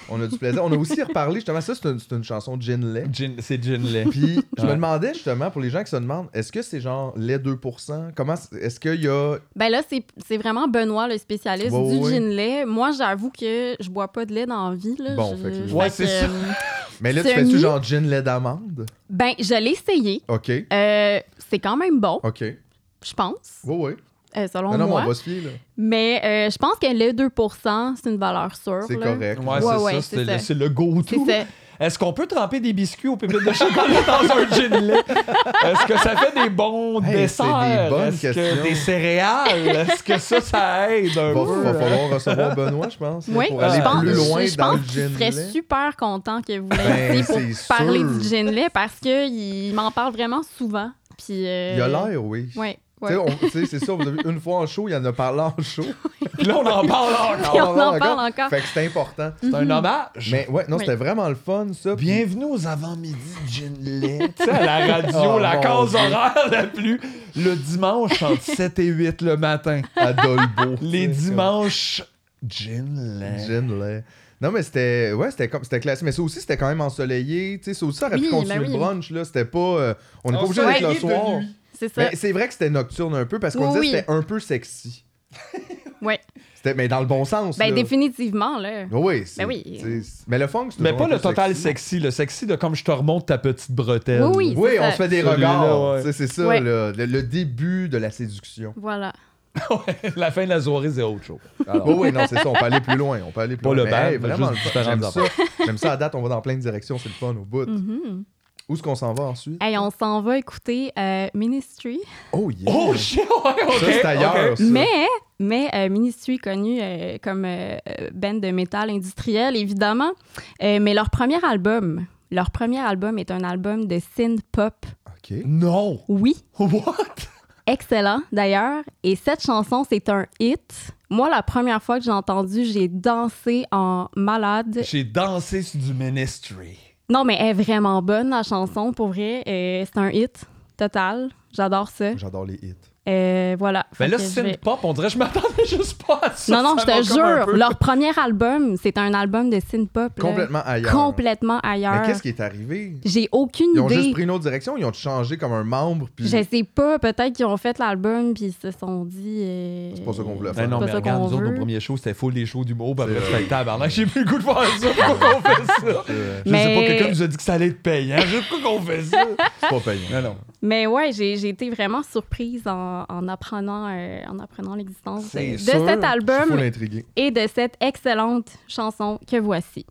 On a du plaisir. On a aussi reparlé, justement, ça, c'est une, chanson de Gin Lay. C'est gin lait. Puis je me demandais justement, pour les gens qui se demandent, est-ce que c'est genre lait 2%? Comment, est-ce qu'il y a... Ben là, c'est c'est vraiment Benoît, le spécialiste Ouais, du ouais. gin lait. Moi, j'avoue que je bois pas de lait dans la vie. Là. Bon, Je- fait que- Ouais, c'est ça. euh, Mais là, tu C'est fais-tu genre gin lait d'amande? Ben, je l'ai essayé. OK, Euh, c'est quand même bon, OK. je pense, Oui, oui. Euh, selon Non, non, mais moi. on va se fier, là. Mais euh, je pense que le 2% c'est une valeur sûre. C'est correct. Ouais, Ouais, c'est ouais, ça. c'est C'est le, ça. c'est le go-to. Est-ce qu'on peut tremper des biscuits aux pépites de chocolat dans un gin lait? Est-ce que ça fait des bons Hey, desserts? c'est des bonnes Est-ce que des céréales? Est-ce que ça, ça aide un Va, peu? va falloir recevoir Benoît, je pense, Oui, pour je aller pense, plus loin je dans pense le gin serait super content que vous Ben, l'ayez pour c'est parler sûr. du gin lait parce qu'il m'en parle vraiment souvent. Puis, euh, Il a l'air, oui. Tu ouais. on- c'est ça, vous avez vu, une fois en show, il en a parlé en show. Puis là, on en parle encore. Et on en parle encore. Fait que c'est important. C'est un hommage. Mais ouais, non, Oui. c'était vraiment le fun, ça. Bienvenue aux avant-midi de gin lait. tu sais, à la radio, Oh, la case Dieu. horaire la plus... Le dimanche, entre 7 et 8 le matin. à Dolbeau. Les dimanches, gin comme lait. Gin lait. Non, mais c'était. Ouais, c'était comme. C'était classique. Mais ça aussi, c'était quand même ensoleillé. Tu sais, ça aussi, ça aurait pu Oui, continuer ben oui. le brunch, là. C'était pas. euh, on n'est pas obligé d'être le de soir. C'est ça. Mais c'est vrai que c'était nocturne un peu parce qu'on Oui, disait que oui. c'était un peu sexy. Ouais. C'était, mais dans le bon sens. Ben, là. définitivement, là. Oui, c'est, Ben oui. c'est- Mais le funk, c'est Mais toujours pas un le peu total sexy. sexy, le sexy de comme je te remonte ta petite bretelle. Oui, oui. Oui, c'est on ça. se fait des Celui-là, regards. ouais. Tu sais, C'est ça, Ouais. le, le début de la séduction. Voilà. la fin de la soirée, c'est autre chose. Alors, Oui, oui, non, c'est ça. On peut aller plus loin. On peut aller plus Pas loin. le Mais, bal, hey, mais vraiment juste le fun. J'aime ça. J'aime ça à date. On va dans plein de directions. C'est le fun au bout. Mhm. Où est-ce qu'on s'en va ensuite? Hey, on s'en va écouter euh, Ministry. Oh, yeah! Oh shit, ouais, ça, c'est ailleurs. ça. Mais, mais euh, Ministry connu euh, comme band de métal industriel, évidemment. Euh, mais leur premier album, leur premier album est un album de synth pop. OK. Non. Oui, What? excellent d'ailleurs. Et cette chanson, c'est un hit. Moi, la première fois que j'ai entendu, j'ai dansé en malade. J'ai dansé sur du ministry. Non, mais elle est vraiment bonne, la chanson, pour vrai. Euh, c'est un hit total. J'adore ça. J'adore les hits. Euh, voilà. Mais Fait là, synth vais- pop, on dirait que je m'attendais juste pas à ça. Non, non, Ça je te jure, leur premier album, c'est un album de synth pop. là. Complètement ailleurs. Complètement Mais ailleurs. qu'est-ce qui est arrivé? J'ai aucune Ils ont idée. juste pris une autre direction, ils ont changé comme un membre, puis Je sais pas, peut-être qu'ils ont fait l'album puis ils se sont dit. euh, c'est pas ça qu'on voulait Ben faire. non, mais ça regarde, nous autres, nos premiers shows, c'était full les shows d'humour, puis après, fais tabarnak, j'ai plus le goût de faire ça. Pourquoi qu'on fait ça? Je sais Mais- pas, quelqu'un nous a dit que ça allait être payant. Je sais pas pourquoi qu'on fait ça. c'est pas payant. Non, non. Mais ouais, j'ai été vraiment surprise en, en apprenant, euh, en apprenant l'existence de, cet album et de cette excellente chanson que voici.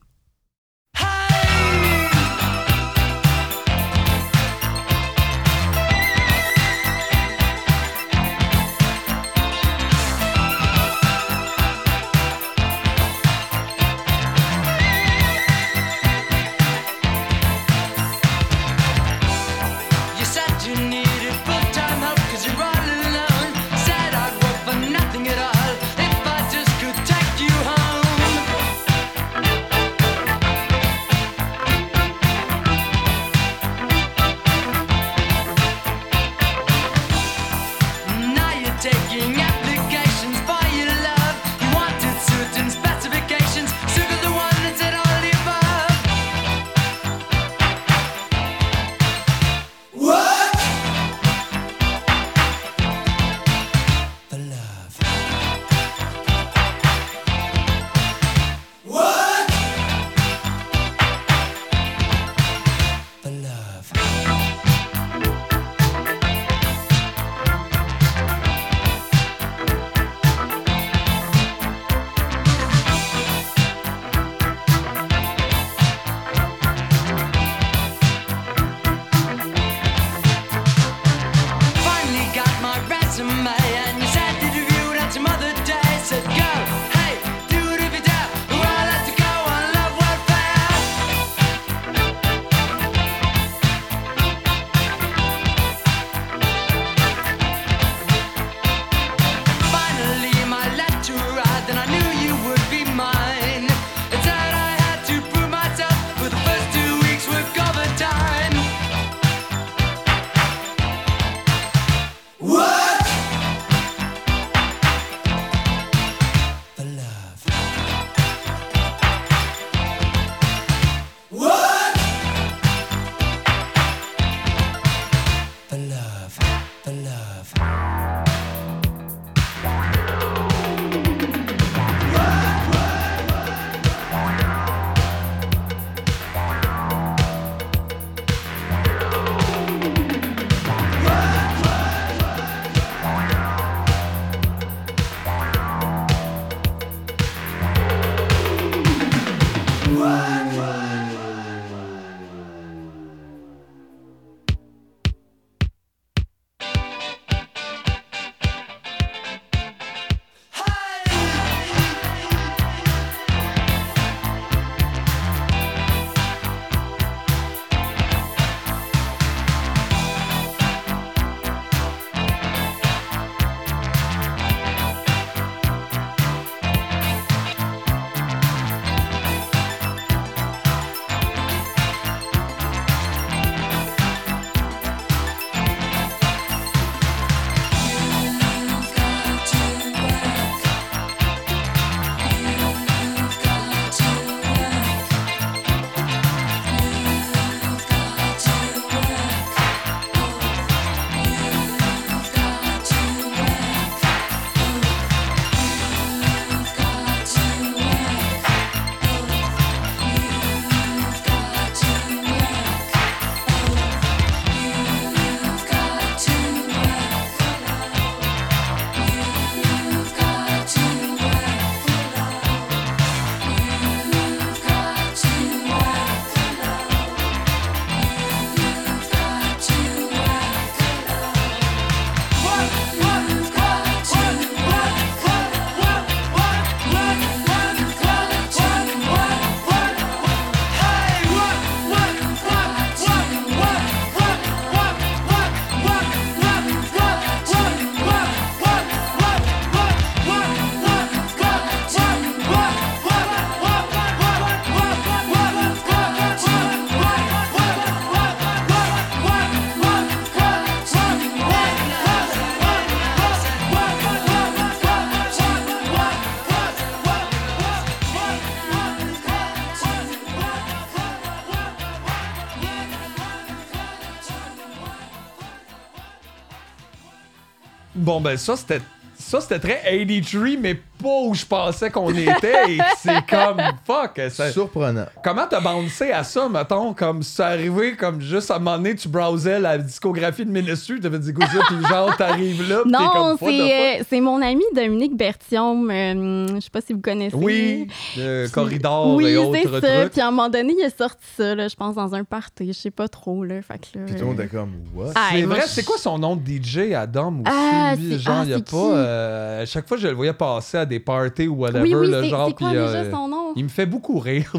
Bon, ben ça, c'était. Ça, c'était très 83, mais pas où je pensais qu'on était. et c'est comme fuck. ça- Surprenant. Comment t'as bouncé à ça, mettons, comme c'est arrivé, comme juste à un moment donné, tu browsais la discographie de Ministry, t'avais dit go ça, puis genre, t'arrives là, puis Non, c'est euh, c'est mon ami Dominique Bertium. euh, je sais pas si vous connaissez. Oui, le corridor oui, et autres c'est ça. trucs. Puis à un moment donné, il a sorti ça, là, je pense, dans un party. Je sais pas trop, là. Fait que là, Puis tout le monde était comme, what? Ah, C'est vrai, c'est quoi son nom de DJ Adam aussi? Ah, genre, ah, il y a c'est pas. euh, à chaque fois, je le voyais passer à des parties ou whatever, Oui, oui, le genre. quoi puis, déjà euh, son nom? Il me fait beaucoup rire.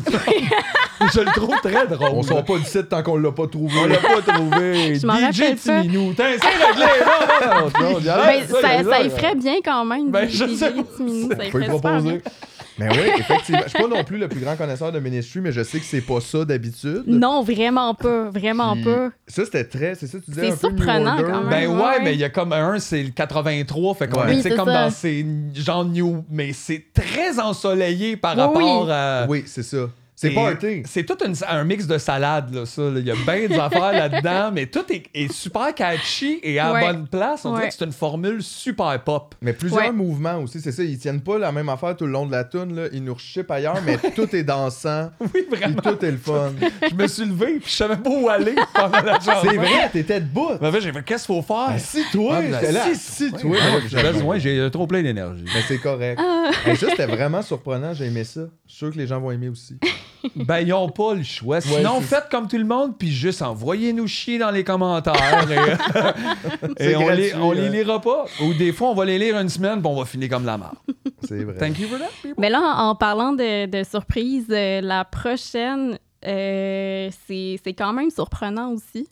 je le trouve très drôle. On sort pas du site tant qu'on l'a pas trouvé. On l'a pas trouvé. DJ. Timinou. T'as c'est réglé. Ben, arrête ça, ça, là, y là. ferait bien quand même. Ben, du- je des sais. Julie Timinou, ça y ferait bien. Mais oui, effectivement. Je suis pas non plus le plus grand connaisseur de Ministry, mais je sais que c'est pas ça d'habitude. Non, vraiment pas. Vraiment Puis pas. Ça, c'était très. C'est ça, tu disais C'est un peu New surprenant, quand même. Ben ouais, Ouais. mais il y a comme un, c'est le 83, fait qu'on Oui, tu sais, c'est comme ça. dans ces genres new, mais c'est très ensoleillé par Oui, rapport oui. à. Oui, c'est ça. C'est Et party. C'est tout une- un mix de salade, là, ça. là. Il y a bien des affaires là-dedans, mais tout est, est super catchy et à Ouais. bonne place. On dirait que c'est une formule super pop. Mais plusieurs Ouais. mouvements aussi, c'est ça. Ils tiennent pas la même affaire tout le long de la tune. Là. Ils nous rechipent ailleurs, mais tout est dansant. Oui, vraiment. tout est le fun. Je me suis levé puis je savais pas où aller pendant la chanson. C'est vrai, t'étais debout. Ben, fait, j'ai fait, qu'est-ce qu'il faut faire? Assis-toi. Ah, ben, J'étais là, assis-toi. Ouais, Ouais, J'ai besoin, j'ai euh, trop plein d'énergie. Mais c'est correct. Ah. Mais ça, c'était vraiment surprenant. J'ai aimé ça. Je suis sûr que les gens vont aimer aussi. Ben, ils ont pas le choix. Sinon, faites comme tout le monde, puis juste envoyez-nous chier dans les commentaires. et on, les, on les lira pas. Ou des fois, on va les lire une semaine, puis on va finir comme la marde. C'est vrai. Thank you for that, people. Mais là, en, en parlant de, de surprise, euh, la prochaine, euh, c'est c'est quand même surprenant aussi.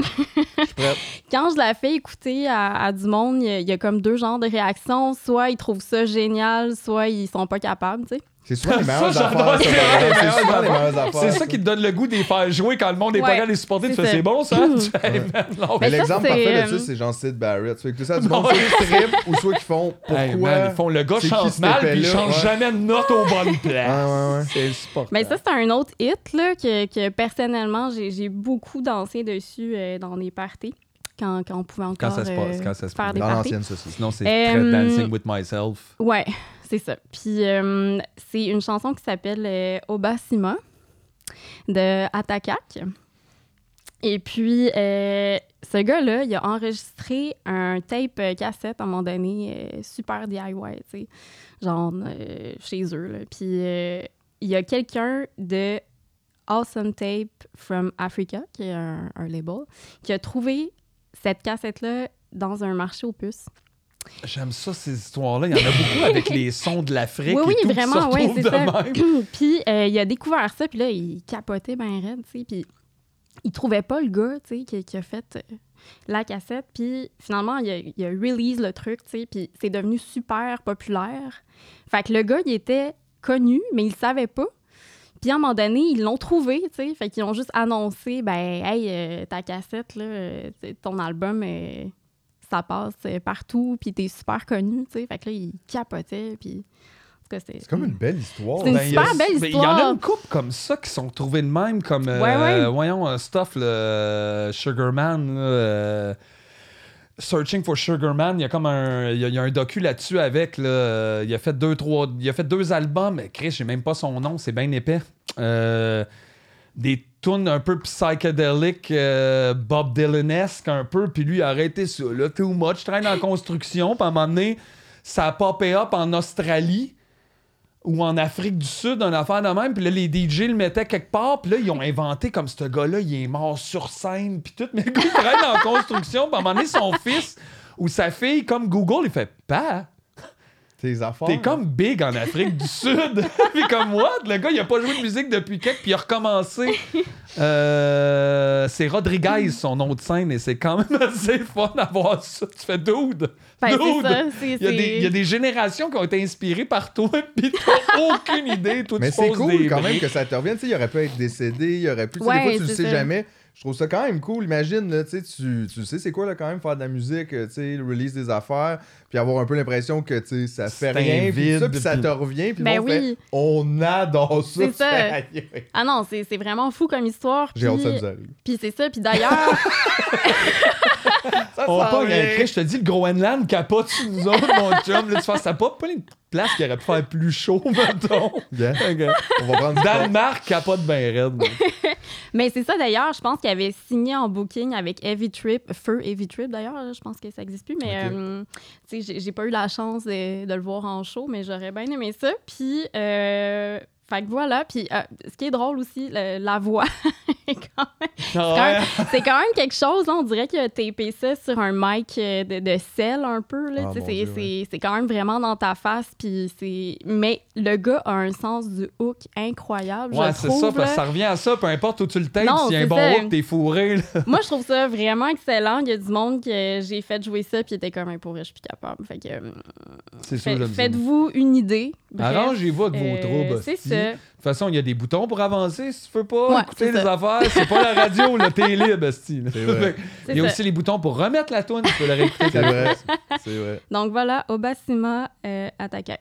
Je suis prête. Quand je la fais écouter à, à du monde, il y, y a comme deux genres de réactions. Soit ils trouvent ça génial, soit ils sont pas capables, tu sais. C'est souvent les meilleures Ça, affaires. ça, c'est souvent les meilleures affaires. C'est ça qui te donne le goût de les faire jouer quand le monde n'est pas Ouais, capable de les supporter. Tu c'est fais, ça. c'est bon, ça? Tu non, Mais ça, l'exemple parfait euh, là-dessus, c'est Jean Sid Barrett. Que tout ça, du monde soit qui trippent ou soit qui font pourquoi. Hey, man, ils font le gars chante mal, puis il épais-là, change ouais. jamais de note aux bonnes Ouais, places. ouais, ouais. C'est supportable. Mais ça, c'est un autre hit là, que, que personnellement, j'ai j'ai beaucoup dansé dessus euh, dans des parties. Quand, quand on pouvait encore Quand ça se passe, euh, quand ça se faire passe. des Dans parties. l'ancienne, ça, c'est. Sinon, c'est Euh, très Dancing with Myself. Ouais, c'est ça. Puis euh, c'est une chanson qui s'appelle euh, Obasima de Atakak. Et puis, euh, ce gars-là, il a enregistré un tape cassette à un moment donné, euh, super DIY, tu sais, genre euh, chez eux. là. Puis, euh, il y a quelqu'un de Awesome Tape from Africa, qui est un, un label, qui a trouvé cette cassette-là dans un marché aux puces. J'aime ça, ces histoires-là. Il y en a beaucoup avec les sons de l'Afrique. Oui, oui, et tout, vraiment, oui, c'est ça. même. puis euh, il a découvert ça, puis là, il capotait ben raide, tu sais, puis il trouvait pas le gars, tu sais, qui, qui a fait euh, la cassette, puis finalement, il a, il a release le truc, tu sais, puis c'est devenu super populaire. Fait que le gars, il était connu, mais il savait pas. Puis à un moment donné, ils l'ont trouvé, tu sais, fait qu'ils ont juste annoncé, ben, hey, euh, ta cassette, là, euh, ton album, euh, ça passe euh, partout, puis t'es super connu, tu sais, fait que là, il capotait, puis... en tout cas, c'est- C'est comme une belle histoire. C'est une Ben, a- super belle ben, Il y en a histoire. une couple comme ça qui sont trouvés de même, comme, euh, Ouais, ouais. voyons, Stuff, le Sugarman, là, Searching for Sugarman, il y a comme un, il y a, un docu là-dessus avec, là, il a fait deux, trois, il a fait deux albums, mais Chris, j'ai même pas son nom, c'est bien épais. Euh, des tunes un peu psychédéliques, euh, Bob Dylan-esque un peu, puis lui a arrêté ça, too much, traîne en construction, puis à un moment donné, ça a popé up en Australie ou en Afrique du Sud, une affaire de même, puis là, les DJ le mettaient quelque part, puis là, ils ont inventé comme ce gars-là, il est mort sur scène, puis tout, mais le en construction, puis à un moment donné, son fils ou sa fille, comme Google, il fait « Pa, Tes affaires. t'es comme big en Afrique du Sud! » Puis comme « What? » Le gars, il a pas joué de musique depuis quelques, puis il a recommencé. Euh, c'est Rodriguez, son nom de scène, et c'est quand même assez fun à voir ça. Tu fais « Dude! Ben, dude! ça. Il y, a des, il y a des générations qui ont été inspirées par toi, puis t'as aucune idée. Toi, Mais c'est cool des quand même que ça te revienne. Il aurait pu être décédé, il aurait pu. Ouais, des fois, tu le sais ça. jamais. Je trouve ça quand même cool. Imagine, là, tu sais, tu, sais c'est quoi là, quand même faire de la musique, euh, tu sais, release des affaires, puis avoir un peu l'impression que tu sais, ça fait rien, puis ça, puis ça te revient, puis Ben le monde fait, oui. on adore ça. C'est ça. Ah non, c'est c'est vraiment fou comme histoire. J'ai hâte que ça nous arrive. Puis c'est ça. Puis d'ailleurs, Ça On va s'en pas vient. Chris, je te dis, le Groenland capote sur nous autres, mon chum. Là, tu vois, ça pas, pas une place qui aurait pu faire plus chaud, mettons. Bien. Ok. On va prendre. Danemark capote bien raide. mais c'est ça d'ailleurs, je pense qu'il avait signé en booking avec Heavy Trip, Feu Heavy Trip d'ailleurs, je pense que ça existe plus, mais Ok. euh, tu sais, j'ai- j'ai pas eu la chance de, de le voir en show, mais j'aurais bien aimé ça. Puis, euh, fait que voilà. Puis, euh, ce qui est drôle aussi, le- la voix, quand Ah ouais. c'est quand même quelque chose, là, on dirait qu'il a tapé ça sur un mic euh, de, de sel un peu. Là, Ah, c'est, quand même vraiment dans ta face. Puis c'est... Mais le gars a un sens du hook incroyable, Ouais, je c'est ça, parce que ça revient à ça, peu importe où tu le tapes, s'il y a un bon ça. hook, t'es fourré. là. Moi, je trouve ça vraiment excellent. Il y a du monde que j'ai fait jouer ça, puis il était comme un pour je suis plus capable. Fait que, euh, C'est faites-vous une idée. Arrangez-vous avec vos euh, troubles. C'est ça. De toute façon, il y a des boutons pour avancer si tu veux pas Ouais, écouter les ça. affaires. C'est pas la radio, là, t'es libre. C'est Il y a ça. aussi les boutons pour remettre la toune, tu peux la réécouter C'est quand vrai. Vrai. Donc voilà, Obasima euh, Atakak.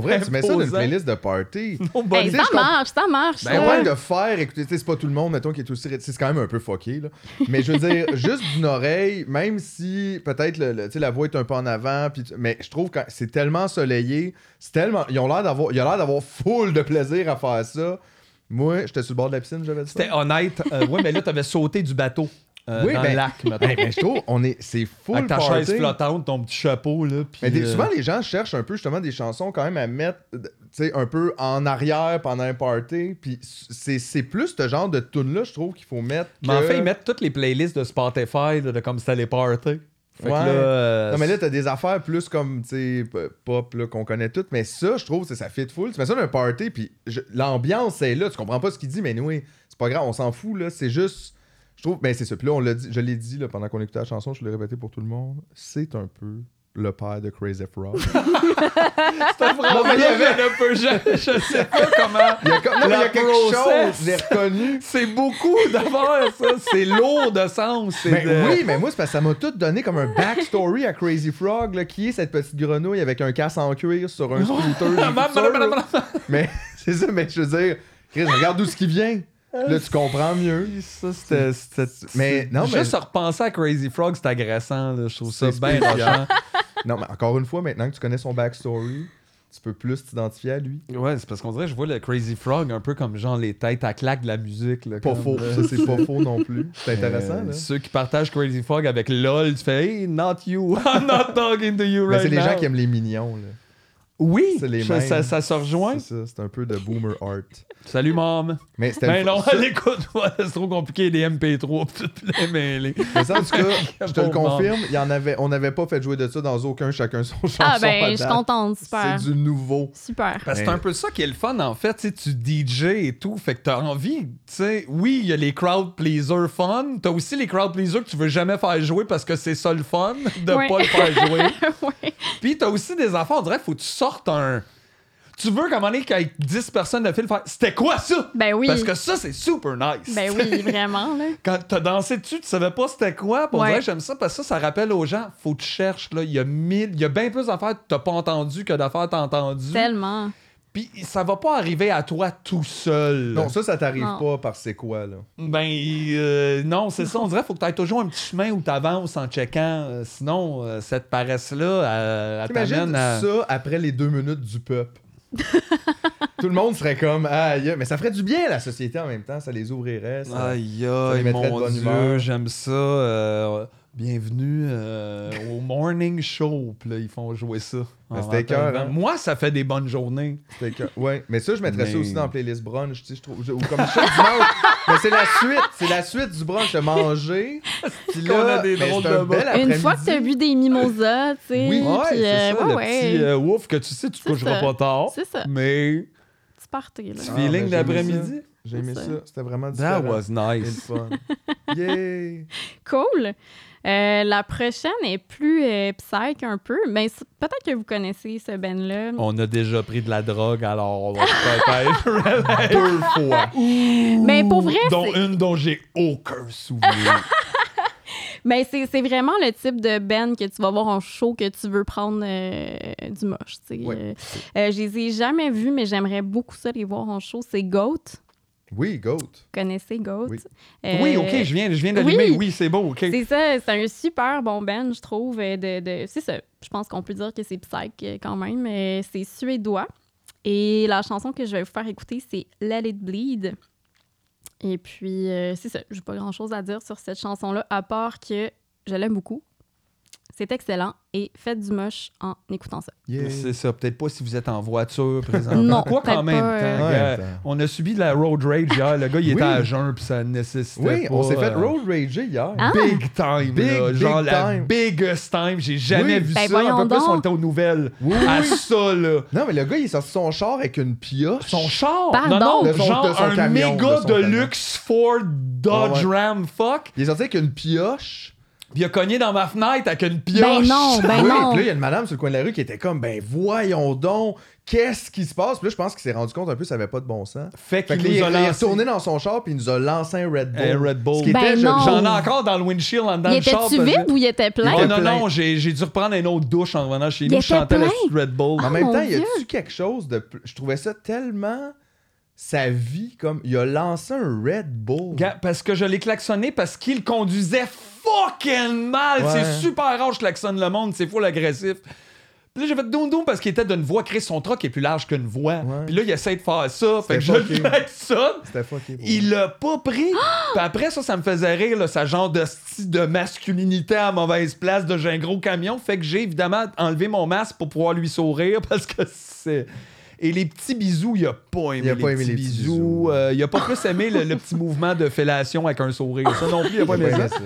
Pour vrai, tu mets ça dans une playlist de party. Mon bon Hey, tu sais, ça marche, ça marche. Ben ouais, de faire sais, c'est pas tout le monde, mettons, qui est aussi. C'est quand même un peu fucké, là. Mais je veux dire, juste d'une oreille, même si peut-être le, le- tu sais, la voix est un peu en avant, puis tu- mais je trouve que c'est tellement ensoleillé, c'est tellement. Ils ont l'air d'avoir. Il a l'air d'avoir full de plaisir à faire ça. Moi, j'étais sur le bord de la piscine, j'avais dit ça. C'était honnête. Euh, ouais, mais là, t'avais sauté du bateau euh, Oui, dans ben- le lac, je trouve, on est, c'est full Avec ta party. chaise flottante, ton petit chapeau, là. puis, Mais des- euh, souvent, les gens cherchent un peu justement des chansons quand même à mettre tu sais, un peu en arrière pendant un party. Puis c'est c'est plus ce genre de tune là je trouve, qu'il faut mettre. Mais en fait, ils mettent toutes les playlists de Spotify de comme c'était les parties. Fait que Ouais. là, euh, Non, mais là, t'as des affaires plus comme, tu sais, pop, là, qu'on connaît toutes. Mais ça, je trouve, c'est ça fit full. Tu mets ça dans un party, puis je- l'ambiance est là. Tu comprends pas ce qu'il dit, mais oui, c'est pas grave, on s'en fout, là. C'est juste. Je trouve, ben c'est ça. Puis là, on l'a dit, je l'ai dit là, pendant qu'on écoutait la chanson, je l'ai répété pour tout le monde. C'est un peu le père de Crazy Frog. Phrase-là, mais il y avait- je je sais pas comment. Il y a, comme, non, mais il y a quelque process. chose, j'ai reconnu. C'est beaucoup d'avoir ça. C'est lourd de sens. c'est Mais de- oui, mais moi, c'est parce que ça m'a tout donné comme un backstory à Crazy Frog, là, qui est cette petite grenouille avec un casse en cuir sur un scooter. mais c'est ça, mais je veux dire, Chris, regarde d'où ce qui vient. Là, tu comprends mieux. Ça, c'était. Mais non, mais- Juste à repenser à Crazy Frog, c'est agressant. là. Je trouve ça bien. Non, mais encore une fois, maintenant que tu connais son backstory, tu peux plus t'identifier à lui. Ouais, c'est parce qu'on dirait que je vois le Crazy Frog un peu comme genre les têtes à claque de la musique. Là, Pas comme, faux. là. Ça, c'est pas faux non plus. C'est intéressant, Euh, là. Ceux qui partagent Crazy Frog avec LOL, tu fais Hey, not you, I'm not talking to you Mais right c'est les gens qui aiment les mignons, là. Oui, les mêmes. ça, ça se rejoint. C'est ça, c'est un peu de boomer art. Salut, mom. Mais c'était Ben non, elle écoute, c'est trop compliqué, des MP3 pis tout les mêlés. Mais ça, en tout cas, je te le confirme, il y en avait, on n'avait pas fait jouer de ça dans aucun chacun son chanson. Ah ben, je suis contente, super. C'est du nouveau. Super. Parce que c'est un peu ça qui est le fun, en fait. Tu sais, tu DJ et tout. Fait que t'as envie, tu sais, oui, il y a les crowd pleasers fun. T'as aussi les crowd pleasers que tu veux jamais faire jouer parce que c'est ça le fun de Ouais. pas le faire jouer. ouais. Puis t'as aussi des affaires, on dirait, faut que tu un. Tu veux, comme on est qu'avec 10 personnes de fil, faire C'était quoi ça? Ben oui. Parce que ça, c'est super nice. Ben oui, vraiment, là. Quand t'as dansé dessus, tu savais pas c'était quoi. On Ouais. que j'aime ça parce que ça, ça rappelle aux gens, faut que tu cherches. Là. Il y a mille, il y a bien plus d'affaires que t'as pas entendu que d'affaires que t'as entendu. Tellement. Puis ça va pas arriver à toi tout seul. Non, ça, ça t'arrive Non. pas par c'est quoi, là? Ben euh, non, c'est ça. On dirait qu'il faut que tu aies toujours un petit chemin où tu avances en checkant. Euh, sinon, euh, cette paresse-là, elle, elle T'imagines t'amène à. ça après les deux minutes du peuple? Tout le monde serait comme, aïe, mais ça ferait du bien à la société en même temps, ça les ouvrirait. Ça. Aïe, ça les aïe, mettrait de mon bonne Dieu, humeur. j'aime ça. Euh, bienvenue euh, au morning show. Puis là, ils font jouer ça. Ben, en c'était rentrant. écœurant. Moi, ça fait des bonnes journées. C'était que- Ouais, mais ça, je mettrais ça aussi dans la playlist brunch, tu sais, je trouve. Ou comme chaque dimanche. mais c'est la suite, c'est la suite du brunch de manger. Puis là, a des drôles de bel bas. Une fois que t'as bu des mimosas, tu sais. Oui, Ouais, puis, c'est euh, ça, ouais, le ouais. petit euh, ouf que tu sais, tu C'est coucheras ça. pas tard. C'est ça. Mais Petit party, là. petit Ah, feeling ben, d'après-midi. J'ai aimé ça, ça. c'était vraiment That différent. was Et le nice. fun. Yay! Cool. Euh, la prochaine est plus euh, psych un peu, mais peut-être que vous connaissez ce band-là. On a déjà pris de la drogue, alors on va peut-être Deux fois. Mais pour vrai, dont une dont j'ai aucun souvenir. Mais c'est vraiment le type de band que tu vas voir en show que tu veux prendre euh, du moche. tu sais. Ouais. Euh, je les ai jamais vus, mais j'aimerais beaucoup ça les voir en show. C'est Goat. Oui, Goat. Vous connaissez Goat? Oui. Euh, oui, ok, je viens, je viens d'allumer. oui. Oui, c'est beau, ok. C'est ça, c'est un super bon band, je trouve. euh, De, de- c'est ça, je pense qu'on peut dire que c'est psych euh, quand même. C'est suédois. Et la chanson que je vais vous faire écouter, c'est Let It Bleed. Et puis, euh, c'est ça, j'ai pas grand-chose à dire sur cette chanson-là, à part que je l'aime beaucoup. C'est excellent et faites du moche en écoutant ça. Yeah. C'est ça, peut-être pas si vous êtes en voiture présentement. Non, Quoi qu'en peut-être même pas, euh, Ouais, on a subi de la road rage hier. Le gars, il était Oui. à jeun puis ça nécessitait Oui, on s'est fait euh, road rager hier. Ah. Big time, Big, là. big genre la time. biggest time. J'ai jamais Oui. vu Ben, ça. Un peu plus, on était aux nouvelles. Oui, À ça, là. Non, mais le gars, il est sorti son char avec une pioche. Son char? Pardon? Non, non, De son- genre de son un camion, méga de luxe Ford Dodge. Ram fuck. Il est sorti avec une pioche. Puis il a cogné dans ma fenêtre avec une pioche. Ben non, ben oui, non. puis là, il y a une madame sur le coin de la rue qui était comme, ben voyons donc, qu'est-ce qui se passe? Puis là, je pense qu'il s'est rendu compte un peu que ça avait pas de bon sens. Fait Fait qu'il nous a est, il est lancé retourné dans son char puis il nous a lancé un Red Bull. un Red Bull. Ce qui Ben était, je- non. J'en ai encore dans le windshield en dedans Il du char. était-tu parce que- vide ou il était plein? Oh était non, plein. non, j'ai j'ai dû reprendre une autre douche en revenant chez Il nous. Je était chantais le? Red Bull. En Ah, même temps, il y Dieu. a-tu quelque chose de. Je trouvais ça tellement. Sa vie, comme. Il a lancé un Red Bull. Gars, Parce que je l'ai klaxonné parce qu'il conduisait fucking mal. Ouais. C'est super rare que je klaxonne le monde, c'est full agressif. Puis là, j'ai fait doum doum parce qu'il était d'une voix. Chris, son truck est plus large qu'une voix. Ouais. Puis là, il essaie de faire ça. Fait que je le klaxonne. C'était fucké. Il l'a pas pris. Puis après ça, ça me faisait rire, là, ça genre de style de masculinité à mauvaise place, de j'ai un gros camion. Fait que j'ai évidemment enlevé mon masque pour pouvoir lui sourire parce que c'est. Et les petits bisous, il a pas aimé, Il a les, pas aimé petits les petits bisous. bisous. Euh, il a pas plus aimé le, le petit mouvement de fellation avec un sourire. Ça non plus, il a pas aimé ça.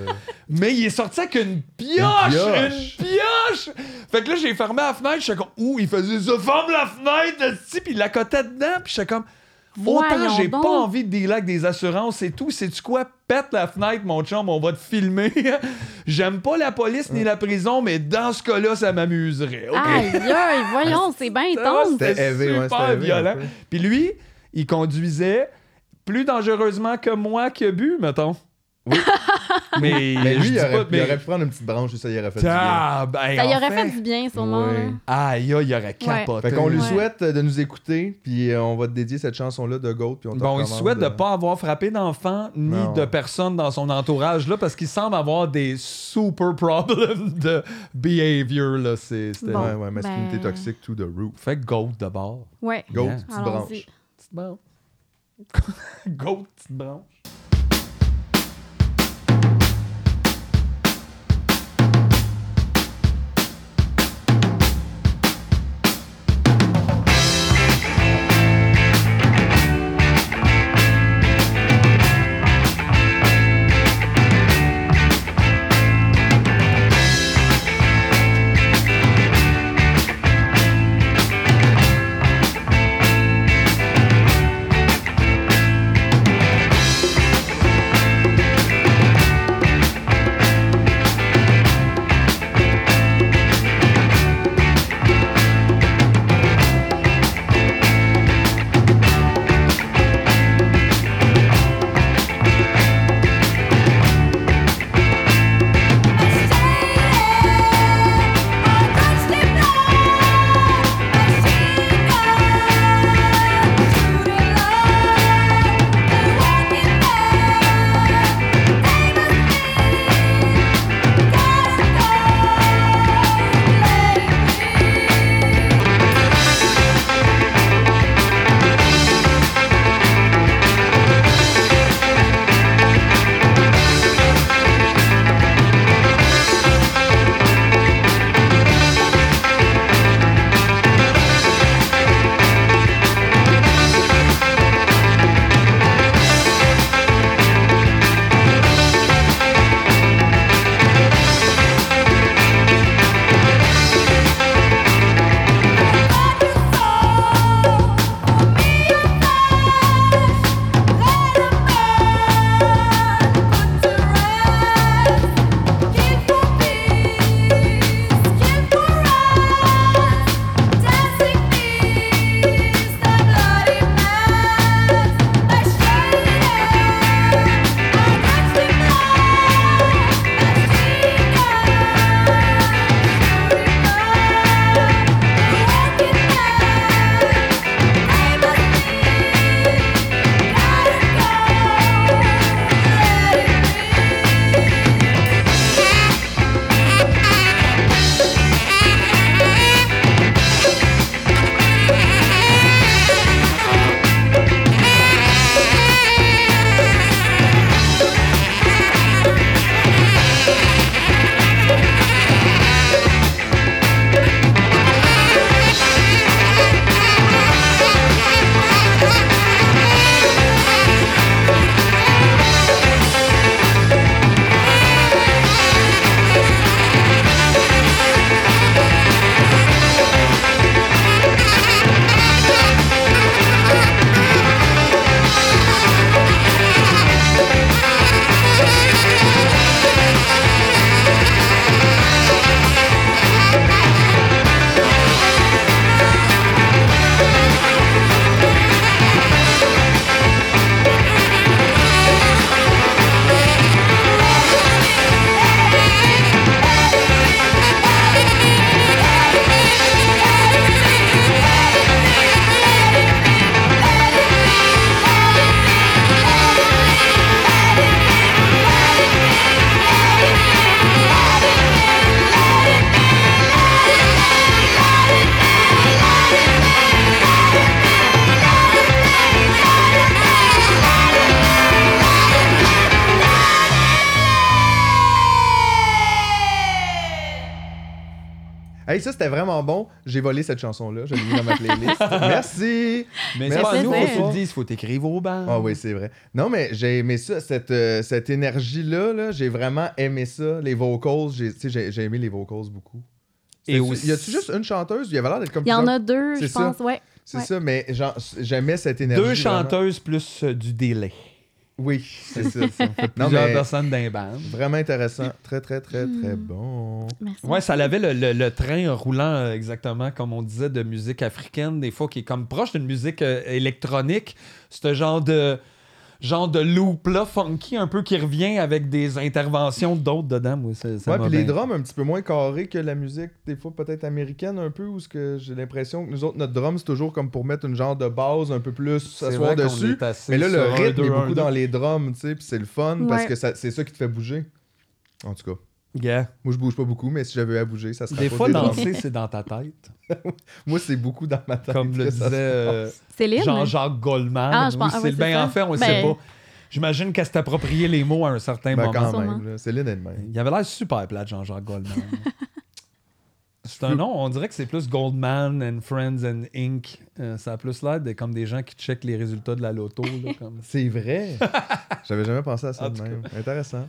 Mais il est sorti avec une pioche! Une pioche. Fait que là, j'ai fermé la fenêtre, j'étais comme, ouh, il faisait ça, ferme la fenêtre, puis il la cotait dedans, puis j'étais comme, Autant j'ai donc. pas envie de dealer avec des assurances et tout. Sais-tu quoi? Pète la fenêtre, mon chum, on va te filmer. J'aime pas la police ni la prison, mais dans ce cas-là, ça m'amuserait. OK? Aïe, aïe, voyons, c'est bien intense. C'était ouais, super c'était violent. Puis lui, il conduisait plus dangereusement que moi qui a bu, mettons. Oui. mais, Mais lui, il aurait, pas- il mais- aurait pu prendre une petite branche et ça, il aurait fait du bien. Ah, ben, Ça y aurait fait du bien, sûrement. Oui. Aïe, aïe, il aurait capoté. Fait qu'on lui Ouais. souhaite de nous écouter, puis euh, on va te dédier cette chanson-là de Goat, puis on Bon, il souhaite de euh, ne pas avoir frappé d'enfants ni Non. de personnes dans son entourage là parce qu'il semble avoir des super problems de behavior là. C'est, c'était- Bon. Ouais, ouais, masculinité Ben- toxique to the roof. Fait que goat d'abord. Ouais. Goat, Yeah. petite branche. Petite branche. goat, petite branche. J'ai volé cette chanson-là. Je l'ai mis dans ma playlist. Merci. Mais Merci. c'est pas nous, faut le dises, faut t'écrire au banc. Ah oui, c'est vrai. Non, mais j'ai aimé ça, cette, euh, cette énergie-là. Là, j'ai vraiment aimé ça. Les vocals, j'ai tu sais, j'ai j'ai aimé les vocals beaucoup. Et aussi- Y a-tu juste une chanteuse? Il y avait l'air d'être comme Il y en a deux, je pense, ouais. C'est Ouais. ça, mais genre, j'aimais cette énergie. Deux vraiment. chanteuses plus euh, du délai. Oui, c'est ça. ça. non, Plusieurs mais personnes d'un band. vraiment intéressant. Très, très, très, très Hmm. bon. Merci. Ouais, ça avait le, le- le train roulant euh, exactement comme on disait de musique africaine, des fois qui est comme proche d'une musique euh, électronique. Ce genre de genre de loop là funky un peu qui revient avec des interventions d'autres dedans. Moi, ça, ça ouais, puis les drums un petit peu moins carrés que la musique, des fois peut-être américaine un peu, où ce que j'ai l'impression que nous autres, notre drum, c'est toujours comme pour mettre une genre de base un peu plus s'asseoir dessus. Mais là, le un, rythme deux, est beaucoup dans les drums, tu sais, puis c'est le fun parce que ça- c'est ça qui te fait bouger. En tout cas, Yeah. moi je bouge pas beaucoup, mais si j'avais à bouger, ça serait Des pas fois, danser, c'est dans ta tête. Moi, c'est beaucoup dans ma tête. Comme le disait euh? Jean-Jacques Goldman. Ah, je Oui, pense- ah c'est ouais, le c'est ben, en fait, on ne Ben- sait pas. J'imagine qu'elle s'est approprié les mots à un certain Ben, moment. quand même, là. Céline est de même. Il avait l'air super plat, Jean-Jacques Goldman. c'est un nom, on dirait que c'est plus Goldman and Friends and Inc. Euh, ça a plus l'air de comme des gens qui checkent les résultats de la loto. là, comme. C'est vrai. J'avais jamais pensé à ça de même. Intéressant.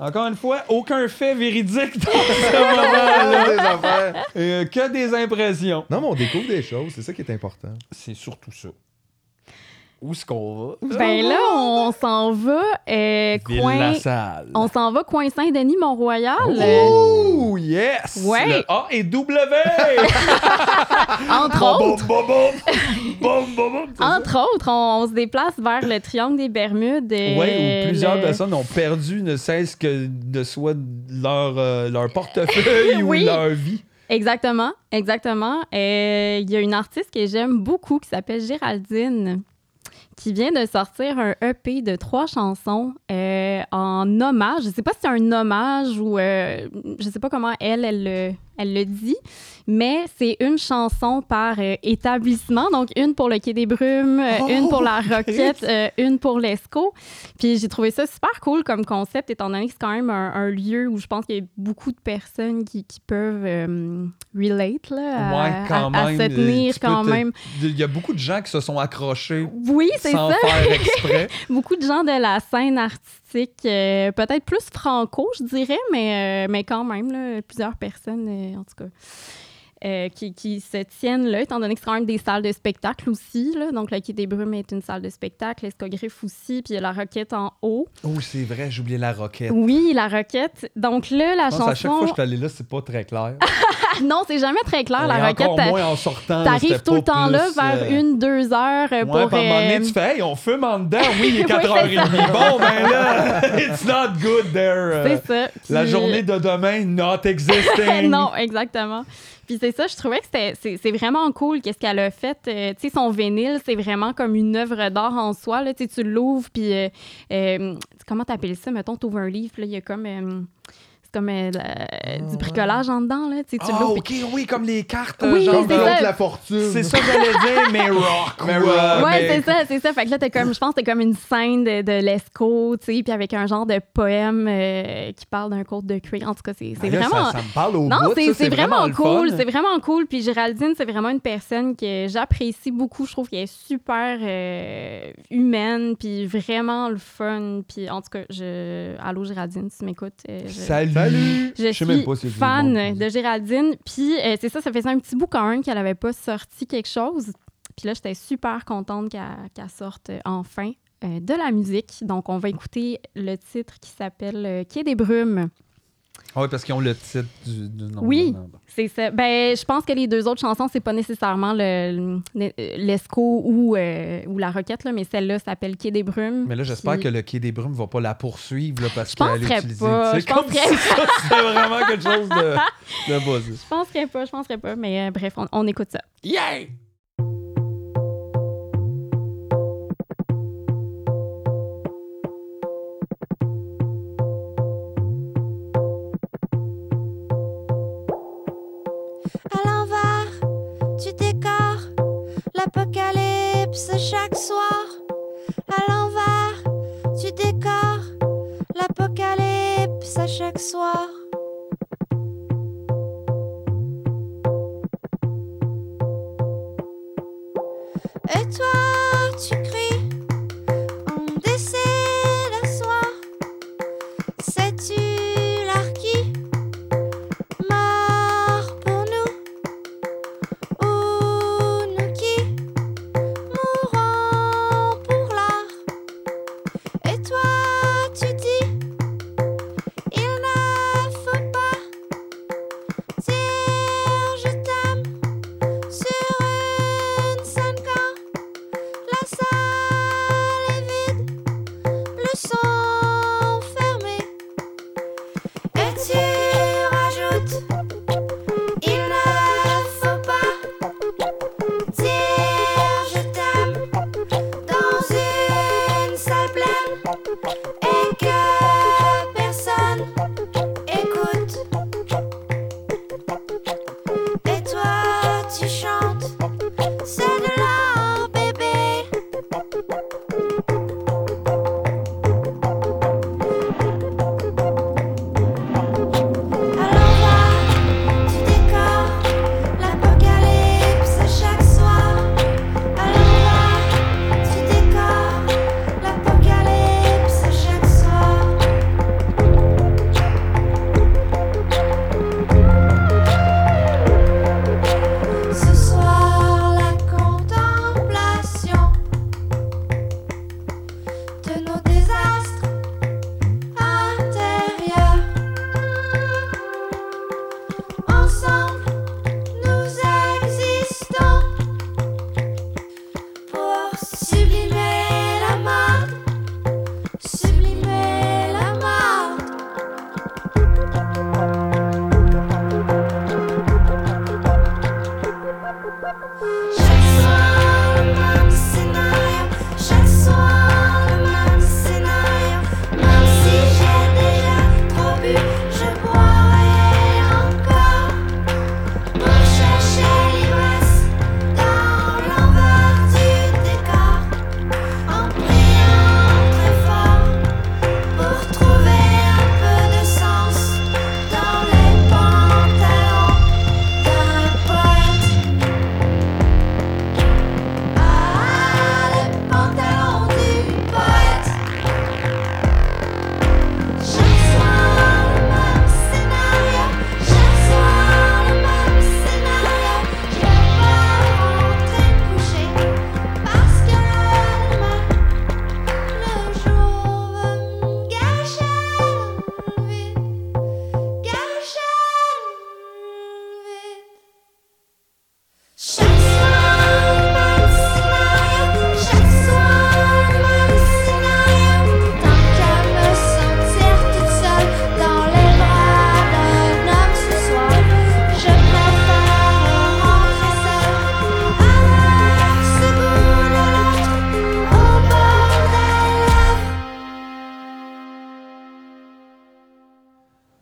Encore une fois, aucun fait véridique dans ce moment-là. Euh, que des impressions. Non, mais on découvre des choses, c'est ça qui est important. C'est surtout ça. Où est-ce qu'on va? Ben là, on s'en va euh, coin. On s'en va coin Saint-Denis, Mont-Royal. Oh, yes! Ouais. Le A et W! Entre autres. Entre autres, on, on se déplace vers le triangle des Bermudes. euh, Ouais, où plusieurs le- personnes ont perdu ne cesse que de soit leur, euh, leur portefeuille Oui. ou leur vie. Exactement, exactement. Euh, Il y a une artiste que j'aime beaucoup qui s'appelle Géraldine, qui vient de sortir un EP de trois chansons euh, en hommage. Je sais pas si c'est un hommage ou euh, je sais pas comment elle, elle, le- elle le dit, mais c'est une chanson par euh, établissement. Donc, une pour le Quai des Brumes, euh, Oh, une pour la. Roquette, euh, une pour l'ESCO. Puis j'ai trouvé ça super cool comme concept, étant donné que c'est quand même un, un lieu où je pense qu'il y a beaucoup de personnes qui, qui peuvent relate là, à, ouais, quand à- à même. se tenir quand te- même. Il y a beaucoup de gens qui se sont accrochés Oui, c'est sans ça. faire exprès. Beaucoup de gens de la scène artistique, euh, peut-être plus franco, je dirais, mais, euh, mais quand même, plusieurs personnes, euh, en tout cas. Euh, qui, qui se tiennent là, étant donné que c'est quand même des salles de spectacle aussi. Là. Donc, le Quai des Brumes est une salle de spectacle, l'Escogriffe aussi, puis il y a la Roquette en haut. Oh, c'est vrai, j'ai oublié la roquette. Oui, la Roquette. Donc là, la pense chanson... à chaque fois que je suis allé là, c'est pas très clair. non, c'est jamais très clair, la Et Roquette. encore moins en sortant. T'arrives tout le temps là vers euh, une, deux heures euh, Ouais, pour... puis à un moment donné, euh, tu fais, hey, on fume en dedans. Oui, il est Oui, 4h30. c'est bon, ben là, it's not good there. euh, C'est ça. La journée de demain, not existing. non, exactement. Puis c'est ça, je trouvais que c'est, vraiment cool qu'est-ce qu'elle a fait. Euh, tu sais, son vinyle, c'est vraiment comme une œuvre d'art en soi. Là. Tu l'ouvres, puis euh, euh, comment t'appelles ça? Mettons, tu ouvres un livre, il y a comme... c'est comme euh, la- du bricolage en dedans, là. Tu sais, tu Ah, l'ouvres, ok, puis- oui, comme les cartes. Oui, genre, Comme c'est ça. La fortune. C'est ça que j'allais dire, mais rock. Mais rock. Ouais, mais- c'est ça, c'est ça. Fait que là, t'es comme, je pense que c'est comme une scène de, de l'ESCO, tu sais, puis avec un genre de poème euh, qui parle d'un côte de cuir. En tout cas, c'est, c'est Ben là, vraiment... Ça, ça me parle au Non, bout. c'est ça, c'est vraiment, le cool. C'est vraiment cool. Puis Géraldine, c'est vraiment une personne que j'apprécie beaucoup. Je trouve qu'elle est super euh, humaine, puis vraiment le fun. Puis en tout cas, je... allô Géraldine, si tu m'écoutes. euh, je... Salut. Salut. Je suis même pas si fan monde de Géraldine. Puis euh, c'est ça, ça faisait un petit bout quand même qu'elle avait pas sorti quelque chose. Puis là, j'étais super contente qu'elle sorte euh, enfin euh, de la musique. Donc, on va écouter le titre qui s'appelle euh, Quai des Brumes. Ah oui, parce qu'ils ont le titre du, du nom. Oui. C'est ça. Ben, je pense que les deux autres chansons, c'est pas nécessairement le, le- l'Esco ou, euh, ou la Roquette, là, mais celle-là s'appelle Quai des Brumes. Mais là, j'espère Puis- que le Quai des Brumes va pas la poursuivre là, parce qu'elle penserais a utilisé. pas, C'est je comme penserais- si ça, c'était vraiment quelque chose de, de buzzé. Je penserais pas, je penserais pas, mais euh, bref, on, on écoute ça. Yeah! À l'envers du décor, l'apocalypse chaque soir. À l'envers du décor, l'apocalypse chaque soir. Et toi,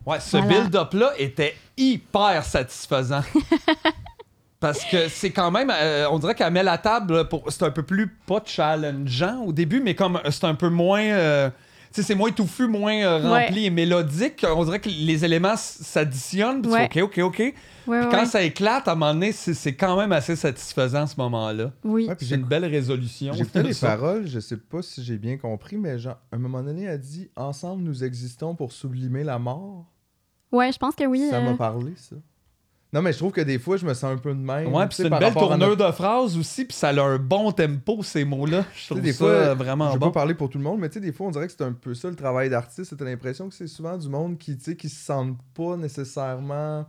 Ouais, ce Voilà. build-up-là était hyper satisfaisant. Parce que c'est quand même, euh, on dirait qu'elle met la table pour. C'est un peu plus pas challengeant au début, mais comme c'est un peu moins. euh, tu sais, c'est moins touffu, moins euh, Ouais. rempli et mélodique. On dirait que les éléments s'additionnent. Ouais. OK, OK, OK. Ouais, Puis ouais, quand ça éclate, à un moment donné, c'est c'est quand même assez satisfaisant ce moment-là. Oui. Ouais, puis C'est une belle résolution. De les ça. paroles, je sais pas si j'ai bien compris, mais genre, à un moment donné, elle dit Ensemble, nous existons pour sublimer la mort. Ouais, je pense que oui. Ça euh, m'a parlé, ça. Non, mais je trouve que des fois, je me sens un peu de même. Ouais, puis c'est une belle notre- de phrases aussi, puis ça a un bon tempo, ces mots-là. Je Tu sais, trouve des ça fois, vraiment je bon. pas parler pour tout le monde, mais tu sais, des fois, on dirait que c'est un peu ça le travail d'artiste. T'as l'impression que c'est souvent du monde qui, tu sais, qui se sentent pas nécessairement.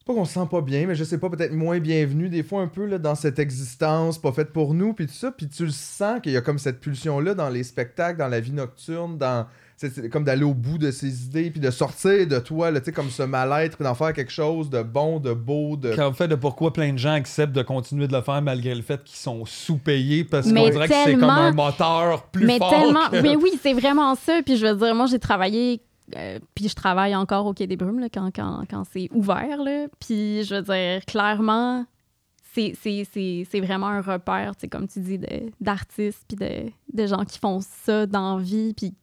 C'est pas qu'on se sent pas bien, mais je sais pas, peut-être moins bienvenu des fois un peu là, dans cette existence pas faite pour nous, puis tout ça. Puis tu le sens qu'il y a comme cette pulsion-là dans les spectacles, dans la vie nocturne, dans. C'est comme d'aller au bout de ses idées, puis de sortir de toi, là, comme ce mal-être, puis d'en faire quelque chose de bon, de beau, de. Quand fait de pourquoi plein de gens acceptent de continuer de le faire malgré le fait qu'ils sont sous-payés parce Mais qu'on dirait que c'est comme tellement- un moteur plus mais fort. tellement. que- Mais oui, c'est vraiment ça. Puis je veux dire, moi, j'ai travaillé. euh, puis je travaille encore au Quai des Brumes là, quand, quand, quand c'est ouvert. Là. Puis je veux dire, clairement, c'est, c'est, c'est, c'est vraiment un repère, comme tu dis, de- d'artistes puis de, de gens qui font ça dans la vie. Puis,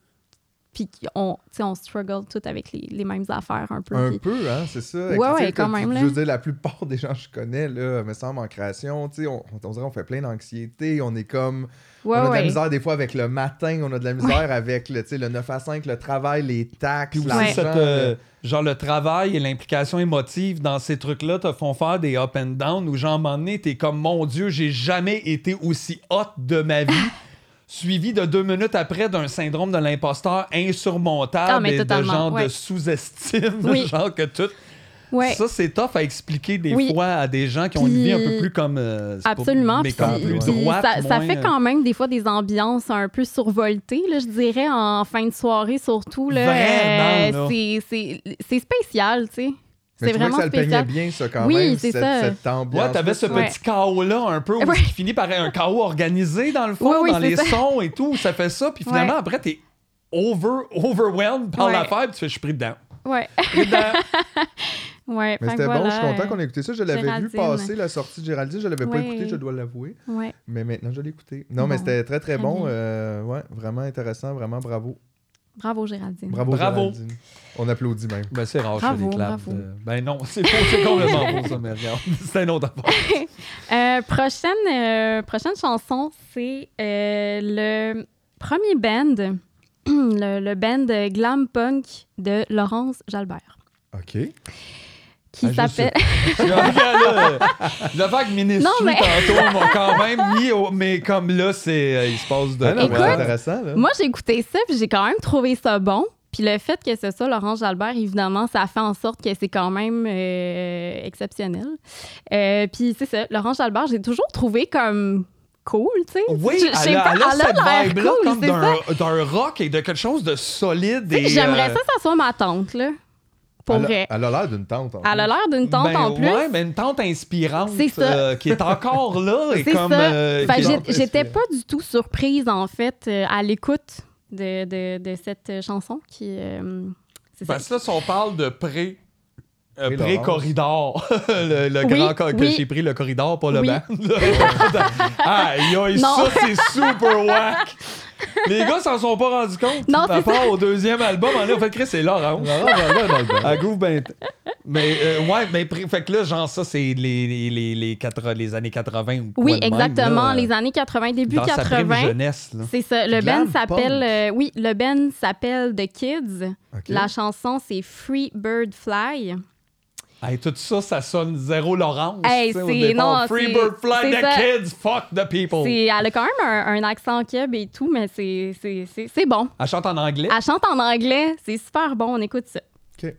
puis on, tu sais, on struggle tout avec les, les mêmes affaires un peu. Un peu, hein, c'est ça. Ouais, ouais, quand tu- même, Je là. veux dire, la plupart des gens que je connais, là, me semble, en création, tu sais, on, on dirait qu'on fait plein d'anxiété, on est comme... Ouais, on a de la misère des fois avec le matin, on a de la misère avec le, tu sais, le 9 à 5, le travail, les taxes, Puis aussi, Ouais. l'argent, euh, genre le travail et l'implication émotive dans ces trucs-là te font faire des up and down où, genre, à un moment donné, t'es comme, mon Dieu, j'ai jamais été aussi hot de ma vie. Suivi de deux minutes après d'un syndrome de l'imposteur insurmontable Ah, et de genre de sous-estime, Oui. genre que tout. Ouais. Ça, c'est tough à expliquer des Oui. fois à des gens qui ont une vie un peu Puis- plus comme. euh, c'est pas- Absolument. mais Puis, comme plus puis droite. ça, fait euh, quand même des fois des ambiances un peu survoltées, là, je dirais, en fin de soirée surtout. Là, c'est c'est spécial, tu sais. Mais C'est tu vois que vraiment ça le peignait bien, ça, quand Oui, même, c'est cette, ça. cette ambiance. Ouais, t'avais ce Ouais. petit chaos-là un peu où Ouais. qui finit par un chaos organisé dans le fond, Oui, oui, dans les ça. sons et tout. Ça fait ça, puis finalement, Ouais. après, t'es over, overwhelmed par Ouais. l'affaire, puis tu fais, je suis pris dedans. Ouais. Pris dedans. ouais. Mais c'était bon, je suis content qu'on ait écouté ça. Je l'avais vu passer, la sortie de Géraldine. Je l'avais pas écouté, je dois l'avouer. Ouais. Mais maintenant, je l'ai écouté. Non, mais c'était très, très bon. Euh, ouais, vraiment intéressant, vraiment bravo. Bravo, Géraldine. Bravo, Bravo. Géraldine. On applaudit même. Ben, c'est rare, je Bravo, fais des claps. Ben non, c'est faux, c'est complètement faux, ça, mais regarde. C'est un autre affaire. Euh, prochaine, euh, prochaine chanson, c'est euh, le premier band, le, le band glam punk de Laurence Jalbert, OK. Qui Ah, s'appelle? Là, Le vague ministre Non, mais- tantôt m'a quand même mis au... Mais comme là, c'est... euh, il se passe de... Ah non, Écoute, intéressant, là. Moi, j'ai écouté ça, puis j'ai quand même trouvé ça bon. Puis le fait que c'est ça, Laurence Jalbert, évidemment, ça fait en sorte que c'est quand même euh, exceptionnel. Euh, puis c'est ça, Laurence Jalbert, j'ai toujours trouvé comme cool, tu sais. Oui, Je- elle, a, pas, elle a elle a cette vibe-là cool, comme c'est d'un d'un rock et de quelque chose de solide. Et, J'aimerais euh, ça que ça soit ma tante, là. Pour elle, a- vrai. elle a l'air d'une tante. en Elle a plus. l'air d'une tante Ben, en plus. Ouais, mais une tante inspirante C'est ça. euh, qui est encore là et C'est comme. ça. euh, J'étais pas du tout surprise, en fait, euh, à l'écoute de, de, de cette chanson qui. euh, c'est ça. Parce que là, si on parle de pré. euh, Pré pré-corridor. le le Oui, grand cor- que oui. j'ai pris le corridor, pas le Oui. banc. Aïe, Non. ça, c'est super whack. Les gars s'en sont pas rendus compte. Non, Par c'est rapport au deuxième album, on a fait Chris, c'est Laurent. Laurent Jalbert dans le banc. À Groove ben. Mais euh, ouais, mais fait que là, genre, ça, c'est les, les, les, les, quatre- les années 80 ou quoi Oui, de même, exactement. là, les années 80, début dans sa prime 80. jeunesse, là. C'est ça. Le Glam band s'appelle. punk. euh, oui, le band s'appelle The Kids. Ok. La chanson, c'est Free Bird Fly. Hey, tout ça, ça sonne zéro Laurence. Hey, c'est- non, Free c'est- bird fly the ça. kids, fuck the people. C'est- Elle a quand même un, un accent keb et tout, mais c'est- c'est c'est- c'est bon. Elle chante en anglais. Elle chante en anglais. C'est super bon. On écoute ça. Ok.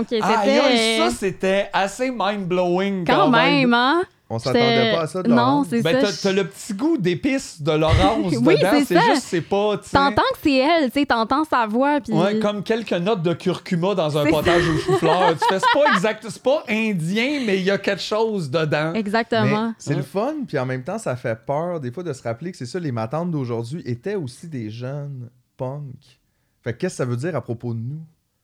Donc, c'était. Aïe, aïe, euh, ça, c'était assez mind-blowing. quand même, hein? On s'attendait C'était- pas à ça de Non, c'est Ben, ça. t'as, t'as le petit goût d'épices de l'orange Oui, dedans. c'est juste, c'est pas. T'entends que c'est elle, tu sais, t'entends sa voix. Puis... Ouais, comme quelques notes de curcuma dans un C'est potage au chou-fleur. tu fais, c'est pas exact, c'est pas indien, mais il y a quelque chose dedans. Mais Exactement. c'est le fun, puis en même temps, ça fait peur des fois de se rappeler que c'est ça, les matantes d'aujourd'hui étaient aussi des jeunes punk. Fait que qu'est-ce que ça veut dire à propos de nous?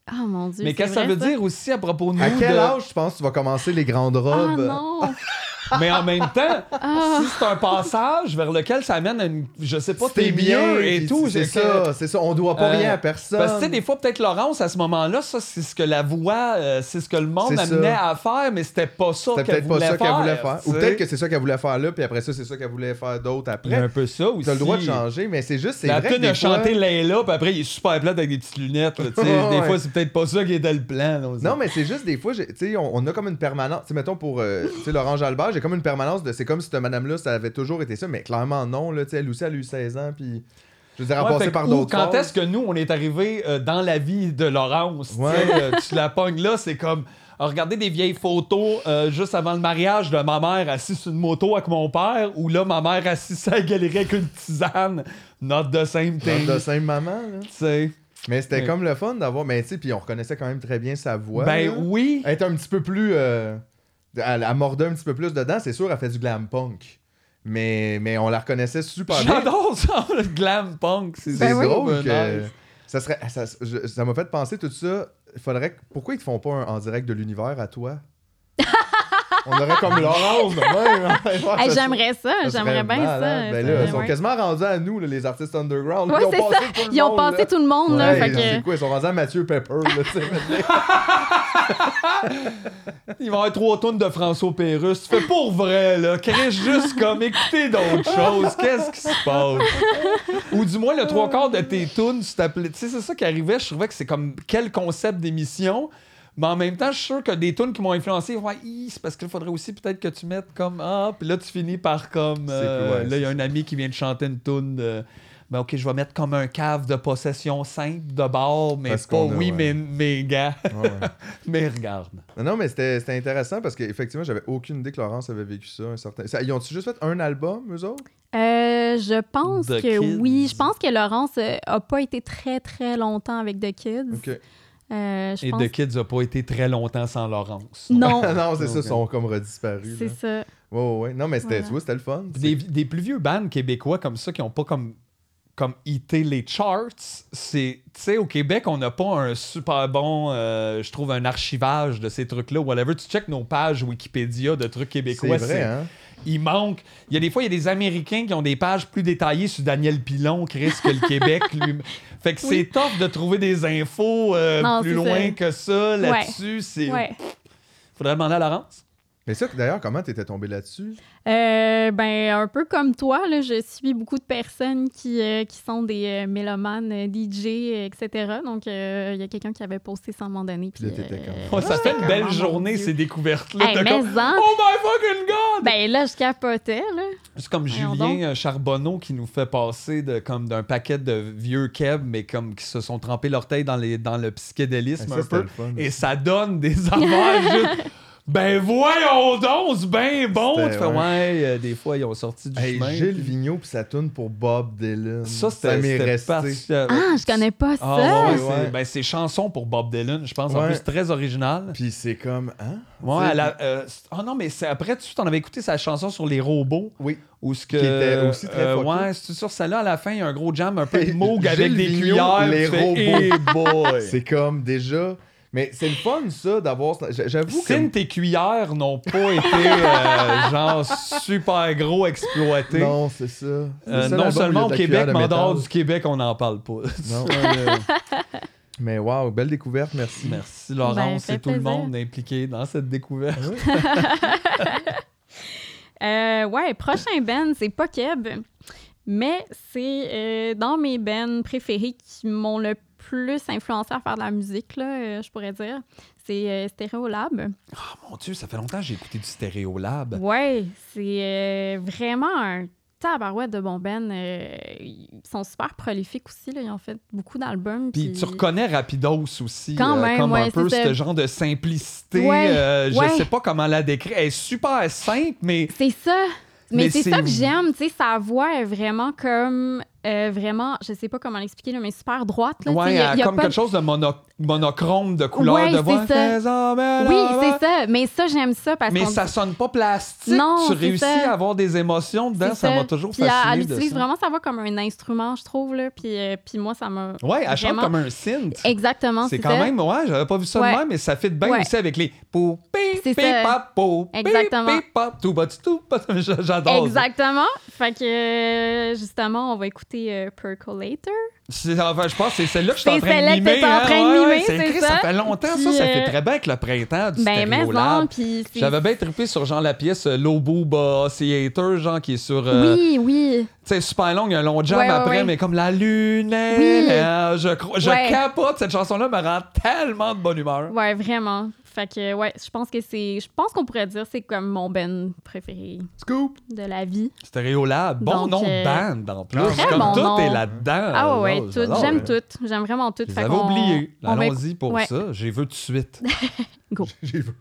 Ah, mon Dieu. Mais qu'est-ce que ça veut dire aussi à propos de nous? à quel de- âge tu penses que tu vas commencer les grandes Ah, robes? non. Mais en même temps, Ah. si c'est un passage vers lequel ça amène à une, je sais pas, tes mieux et tout. C'est ça, c'est ça. On doit pas Euh, rien à personne. Parce que tu sais, des fois, peut-être Laurence, à ce moment-là, ça, c'est ce que la voix, euh, c'est ce que le monde amenait ça. à faire, mais c'était pas ça C'était qu'elle peut-être pas voulait, ça qu'elle voulait faire. Ou peut-être que c'est ça qu'elle voulait faire là, puis après ça, c'est ça qu'elle voulait faire d'autres Il y a un après. peu ça aussi. T'as le droit de changer, mais c'est juste, c'est La tune a chanté Layla, puis après, il est super plate avec des petites lunettes. là, Des fois, c'est peut-être pas ça qui était le plan. Non, mais c'est juste des fois, j'ai- tu sais, on, a comme une permanence. Mettons pour euh, tu sais, Laurent Jalbert, j'ai comme une permanence de. C'est comme si cette madame-là, ça avait toujours été ça, mais clairement non, là. Elle aussi, elle a eu 16 ans, puis. Je veux dire, Ouais, fait par d'autres. Quand est-ce que nous, on est arrivé euh, dans la vie de Laurence? tu Ouais. euh, tu la pognes là, c'est comme. euh, Regarder des vieilles photos euh, juste avant le mariage de ma mère assise sur une moto avec mon père, ou là, ma mère assise à la galerie avec une tisane. Not the same thing. Dans de simple maman, là. Mais c'était comme le fun d'avoir. Mais tu sais, puis on reconnaissait quand même très bien sa voix. Ben là. oui. Elle était un petit peu plus. euh, Elle, elle mordait un petit peu plus dedans. C'est sûr, elle fait du glam punk. Mais, mais on la reconnaissait super bien. J'adore ça, le glam punk. C'est C'est ça, drôle ben, que. nice. Ça serait. Ça m'a fait penser tout ça. Il faudrait. Pourquoi ils te font pas un en direct de l'univers à toi? On aurait comme Laurence de même. Hey, j'aimerais ça, j'aimerais bien. Ben ça, là, ils sont quasiment rendus à nous, là, les artistes underground. Ouais, ils ont c'est passé ça. tout le Ils ont monde, passé là. tout le monde, là. Ouais, fait que- C'est quoi? Ils sont rendus à Mathieu Pepper. Là, tu sais, Il va y avoir trois tonnes de François Pérusse. Tu fais pour vrai, là. Crée juste comme écouter d'autres choses. Qu'est-ce qui se passe? Ou du moins, le trois quarts de tes tunes, tu t'appelais. Tu sais, c'est ça qui arrivait. Je trouvais que c'est comme quel concept d'émission. Mais en même temps, je suis sûr que des tunes qui m'ont influencé, ouais, c'est parce qu'il faudrait aussi peut-être que tu mettes comme ah, puis là tu finis par comme euh, là il y a un ami qui vient de chanter une tune de ben ok, je vais mettre comme un cave de possession simple de bord, mais Parce pas a, oui, ouais. mais, mais gars, Ouais, ouais. mais regarde. Non, non, mais c'était c'était intéressant parce qu'effectivement, j'avais aucune idée que Laurence avait vécu ça. Un certain... ça ils ont-tu juste fait un album, eux autres? Euh, je pense The que Kids. oui. Je pense que Laurence euh, a pas été très, très longtemps avec The Kids. Ok. Euh, je Et pense... The Kids a pas été très longtemps sans Laurence. Non, non, c'est ça, Ok. ils sont comme redisparus. c'est ça. Ouais, ouais, ouais. Non, mais c'était, Voilà. tu vois, c'était le fun. Des, des plus vieux bands québécois comme ça qui ont pas comme comme hité les charts, c'est tu sais au Québec, on n'a pas un super bon euh, je trouve un archivage de ces trucs là whatever, tu check nos pages Wikipédia de trucs C'est québécois, vrai, hein? Il manque. Il y a des fois, il y a des Américains qui ont des pages plus détaillées sur Daniel Pilon, Chris, que le Québec lui. Fait que c'est tough de trouver des infos euh, Non, plus loin ça. que ça là-dessus. C'est. Ouais. Faudrait demander à Laurence. Mais ça, d'ailleurs, comment t'étais tombé là-dessus? Euh, ben, un peu comme toi, là, je suis beaucoup de personnes qui, euh, qui sont des euh, mélomanes, DJ, etc. Donc, euh, il y a quelqu'un qui avait posté ça à un moment donné. Puis euh, Ouais, ça fait une Ah, belle journée, Dieu. ces découvertes-là. Hey, comme, en- Oh my fucking god! Ben là, je capotais, là. C'est comme Voyons Julien Charbonneau qui nous fait passer de, comme d'un paquet de vieux keb, mais comme qui se sont trempés l'orteil dans, les, dans le psychédélisme Ah, un ça, c'était peu. fun. Et ça donne des juste. Ben voyons donc, c'est bien bon. Tu fais, ouais. ouais, euh, des fois, ils ont sorti du Hey, chemin. Gilles puis- Vigneault puis sa tourne pour Bob Dylan. Ça, c'était m'est c'était resté. parti- Ah, je connais pas ça. Ah, ouais, ouais, Ouais, c'est- ouais. ben, c'est chanson pour Bob Dylan, je pense. En Ouais. plus, très original. Puis c'est comme, hein? Ouais, Tu sais, elle a- euh, c'est- ah non, mais c'est après, tu t'en avais écouté sa chanson sur les robots. Oui. Ou ce que. Qui était aussi très euh, fucké. Ouais, c'est sur celle-là, à la fin, il y a un gros jam un peu Hey, de moog Gilles avec des Vigneault, cuillères. les tu fais, robots. hey boy! C'est comme déjà. Mais c'est le fun, ça, d'avoir. J'avoue que. Sin, tes cuillères n'ont pas été euh, genre super gros exploitées. Non, c'est ça. Euh, non seulement au Québec, mais en dehors du Québec, on n'en parle pas. Non. Mais waouh, belle découverte, merci. Merci Laurence Ben, et tout le monde impliqué dans cette découverte. Euh, ouais, prochain band, c'est pas Keb, mais c'est euh, dans mes bands préférés qui m'ont le plus influencé à faire de la musique, là, euh, je pourrais dire. C'est euh, Stereolab. Oh mon Dieu, ça fait longtemps que j'ai écouté du Stéréolab. Ouais, c'est euh, vraiment un tabarouette de bon band. Euh, ils sont super prolifiques aussi, là. ils ont fait beaucoup d'albums. Puis tu reconnais Rapidos aussi, Quand euh, même, comme un ouais, peu c'est ce genre de simplicité. Ouais, euh, je ouais. sais pas comment la décrire. Elle est super simple, mais C'est ça. Mais, Mais c'est c'est- ça que j'aime, tu sais, sa voix est vraiment comme, euh, vraiment, je sais pas comment l'expliquer, là, mais super droite, là, ouais, y a- y a a comme pas quelque chose de mono- monochrome de couleur Ouais, de voix. ça. Oui, c'est ça, mais ça, j'aime ça parce Mais qu'on ça sonne pas plastique. Non, tu réussis ça. à avoir des émotions dedans. Ça m'a toujours Puis fasciné. elle, de utilise ça. vraiment sa voix comme un instrument, je trouve, là, puis, euh, puis moi, ça m'a... Ouais, elle chante vraiment- comme un synth. Exactement, C'est quand ça. même, ouais, j'avais pas vu ça Ouais. de même, mais ça fit bien Ouais. aussi avec les ça. pop, pou, Exactement. pip, pop, tout bas, tout bas. J'adore. ça. Exactement. Fait que, euh, justement, on va écouter euh, Percolator. C'est- Enfin, je pense que c'est celle-là que je suis en C'est train de celle-là que mimer. en hein, train de ouais, c'est écrit, ça? Ça fait longtemps, ça. Puis, Ça fait euh, très bien avec le printemps du Ben, Stéréolab. puis c'est... J'avais bien trippé sur genre la pièce euh, Lobo Theater, genre qui est sur. euh, Oui, oui. Tu sais, super long, il y a un long jam Ouais, ouais, après, mais comme la lune Oui. là, je, je capote. Cette chanson-là me rend tellement de bonne humeur. Ouais, vraiment. Fait que, ouais, je pense que c'est... Je pense qu'on pourrait dire que c'est comme mon Ben préféré Scoop! de la vie. Stéréolab, bon Donc, nom euh, de band en plus. Très comme bon tout nom. est là-dedans. Ah ouais, ouais, J'adore, tout. J'aime tout. J'aime vraiment tout. Oubliés. on va Allons-y pour ouais. ça. J'ai vu tout de suite. J'ai vu. J'ai fait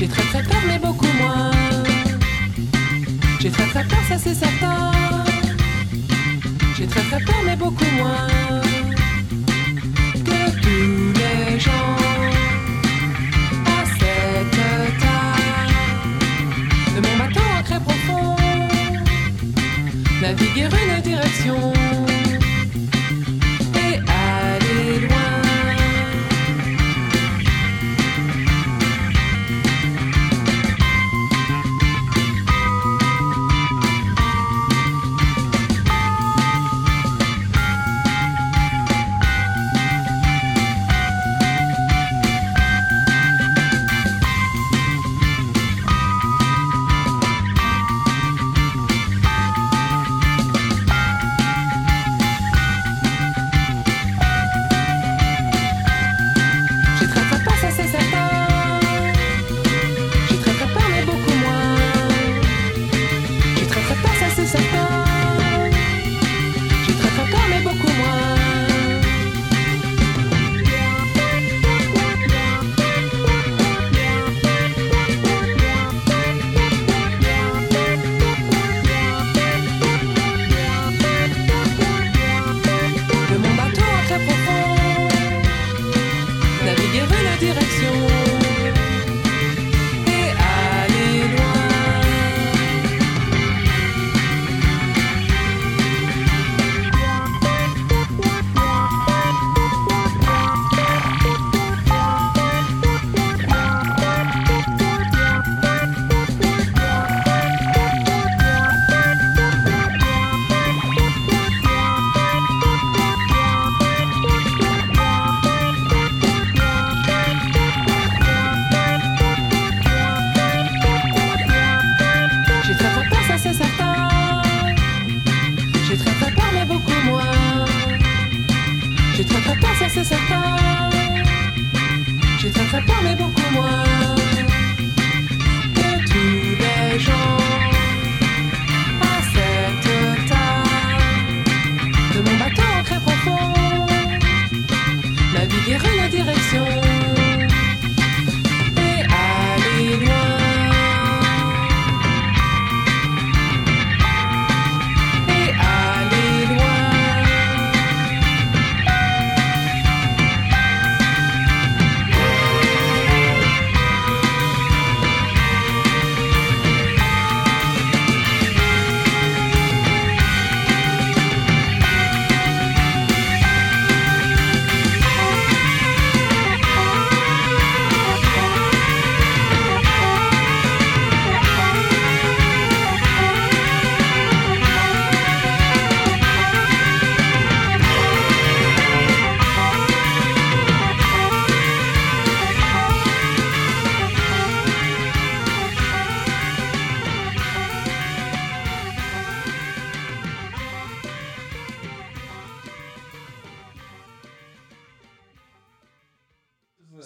J'ai très très peur, mais beaucoup moins. J'ai très très peur, ça c'est certain. J'ai très très peur, mais beaucoup moins. Que tous les gens à cette table de mon bateau ancré profond, naviguer une direction.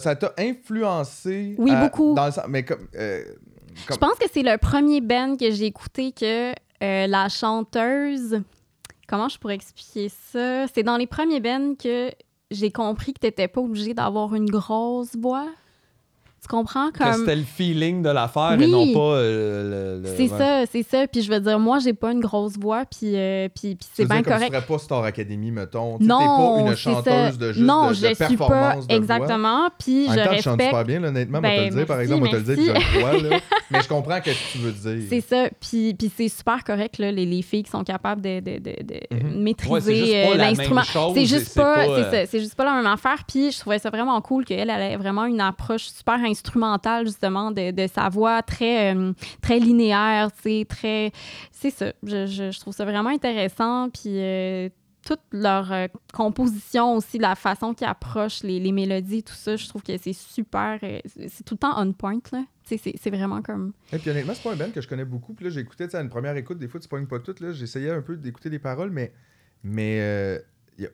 Ça t'a influencé. Oui, à- beaucoup. Dans le sens- mais comme. euh, Je comme- pense que c'est le premier band que j'ai écouté que euh, la chanteuse. Comment je pourrais expliquer ça? C'est dans les premiers bands que j'ai compris que t'étais pas obligé d'avoir une grosse voix. Tu comprends? Que Comme... c'était le feeling de l'affaire et Oui. non pas euh, le. le- C'est ouais. ça, c'est ça. Puis je veux dire, moi, j'ai pas une grosse voix, puis, euh, puis, puis Tu c'est bien correct. Tu ferais pas Star Academy, mettons. Tu Non, T'es pas une c'est chanteuse ça. de juste non, de, je de suis pas performance de voix. exactement. Puis En je même temps, tu chantes respecte. super bien, là, honnêtement, moi te Ben, le dire, par exemple, moi te le dire, puis je vois, là. Mais je comprends ce que tu veux dire. C'est ça. Puis, puis c'est super correct, là, les, les filles qui sont capables de, de, de, de Mhm. maîtriser Ouais, euh, l'instrument. C'est et juste pas, c'est euh, ça, c'est juste pas la même affaire. Puis je trouvais ça vraiment cool qu'elle, elle ait vraiment une approche super instrumentale, justement, de, sa voix très, euh, très linéaire, sais, très... C'est ça. Je, trouve ça vraiment intéressant. Puis... euh, toute leur euh, composition aussi, la façon qu'ils approchent les, mélodies, tout ça, je trouve que c'est super. euh, c'est c'est tout le temps on point, là. C'est- c'est vraiment comme. Et puis honnêtement, c'est pas un band que je connais beaucoup. Puis là, j'écoutais, à une première écoute, des fois, tu pognes pas tout. J'essayais un peu d'écouter les paroles, mais, mais euh,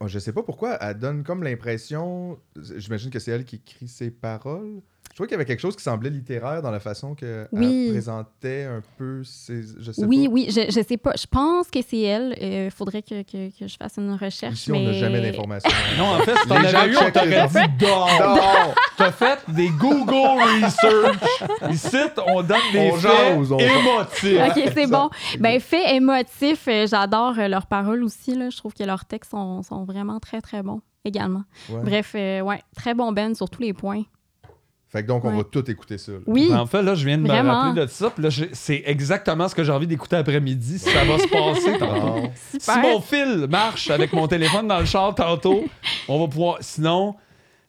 je sais pas pourquoi, elle donne comme l'impression. J'imagine que c'est elle qui écrit ses paroles. Je trouvais qu'il y avait quelque chose qui semblait littéraire dans la façon qu'elle Oui. présentait un peu ses. Je sais Oui, pas. oui, je, je sais pas. Je pense que c'est elle. Il faudrait que, que, que je fasse une recherche. Ici, mais... on n'a jamais d'informations. Non, en fait, si t'en avais eu, on t'aurait dit. Non! T'as fait des Google Research. Ici, on donne des On faits on émotifs. OK, c'est bon. Ben, fait émotif, euh, j'adore euh, leurs paroles aussi. Là. Je trouve que leurs textes sont, sont vraiment très, très bons également. Ouais. Bref, euh, ouais, très bon Ben sur tous les points. Fait que donc, on Ouais. va tout écouter ça. là. Oui, Ben, En fait, là, je viens de me rappeler de ça. Puis là, c'est exactement ce que j'ai envie d'écouter après-midi. Si ça va se passer tantôt. Si mon fil marche avec mon téléphone dans le char tantôt, on va pouvoir. Sinon,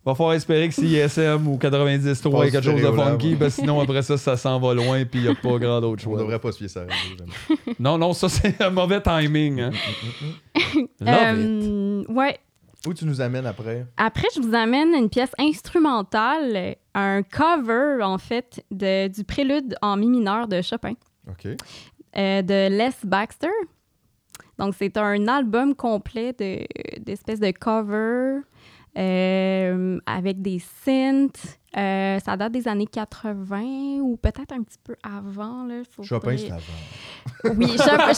il va falloir espérer que c'est ISM ou 93 3 Passe et quelque chose de funky. ouais. parce que sinon, après ça, ça s'en va loin. Puis il n'y a pas grand d'autre On choix. devrait pas se fier ça. Non, non, ça, c'est un mauvais timing. Hein. Love it. Euh, ouais. Où tu nous amènes après? Après, je vous amène une pièce instrumentale, euh, un cover, en fait, de, du prélude en mi mineur de Chopin. OK. euh, de Les Baxter. Donc, c'est un album complet de- d'espèces de, covers euh, avec des synths. Euh, ça date des années 80 ou peut-être un petit peu avant. Là, Faut- Chopin, c'est avant. Oui, Chopin,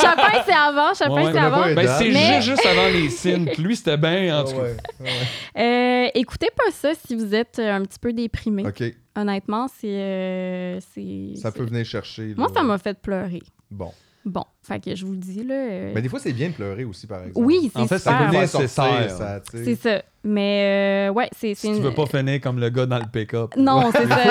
c'est avant. Chopin, Ouais, c'est avant. Ben, c'est Mais- juste, juste avant les synths. Lui, c'était bien, en tout cas. Ouais, ouais. Euh, écoutez pas ça si vous êtes un petit peu déprimé. OK. Honnêtement, c'est... euh, c'est- Ça peut venir chercher. là. Moi, ça m'a fait pleurer. Bon. Bon, fait que je vous le dis, là... euh, Mais des fois, c'est bien de pleurer aussi, par exemple. oui, c'est En fait, super. sortir, nécessaire. ça, tu. C'est ça. Mais, euh, ouais, c'est... c'est Si tu une- veux pas finir comme le gars dans le pick-up. Non, c'est ça.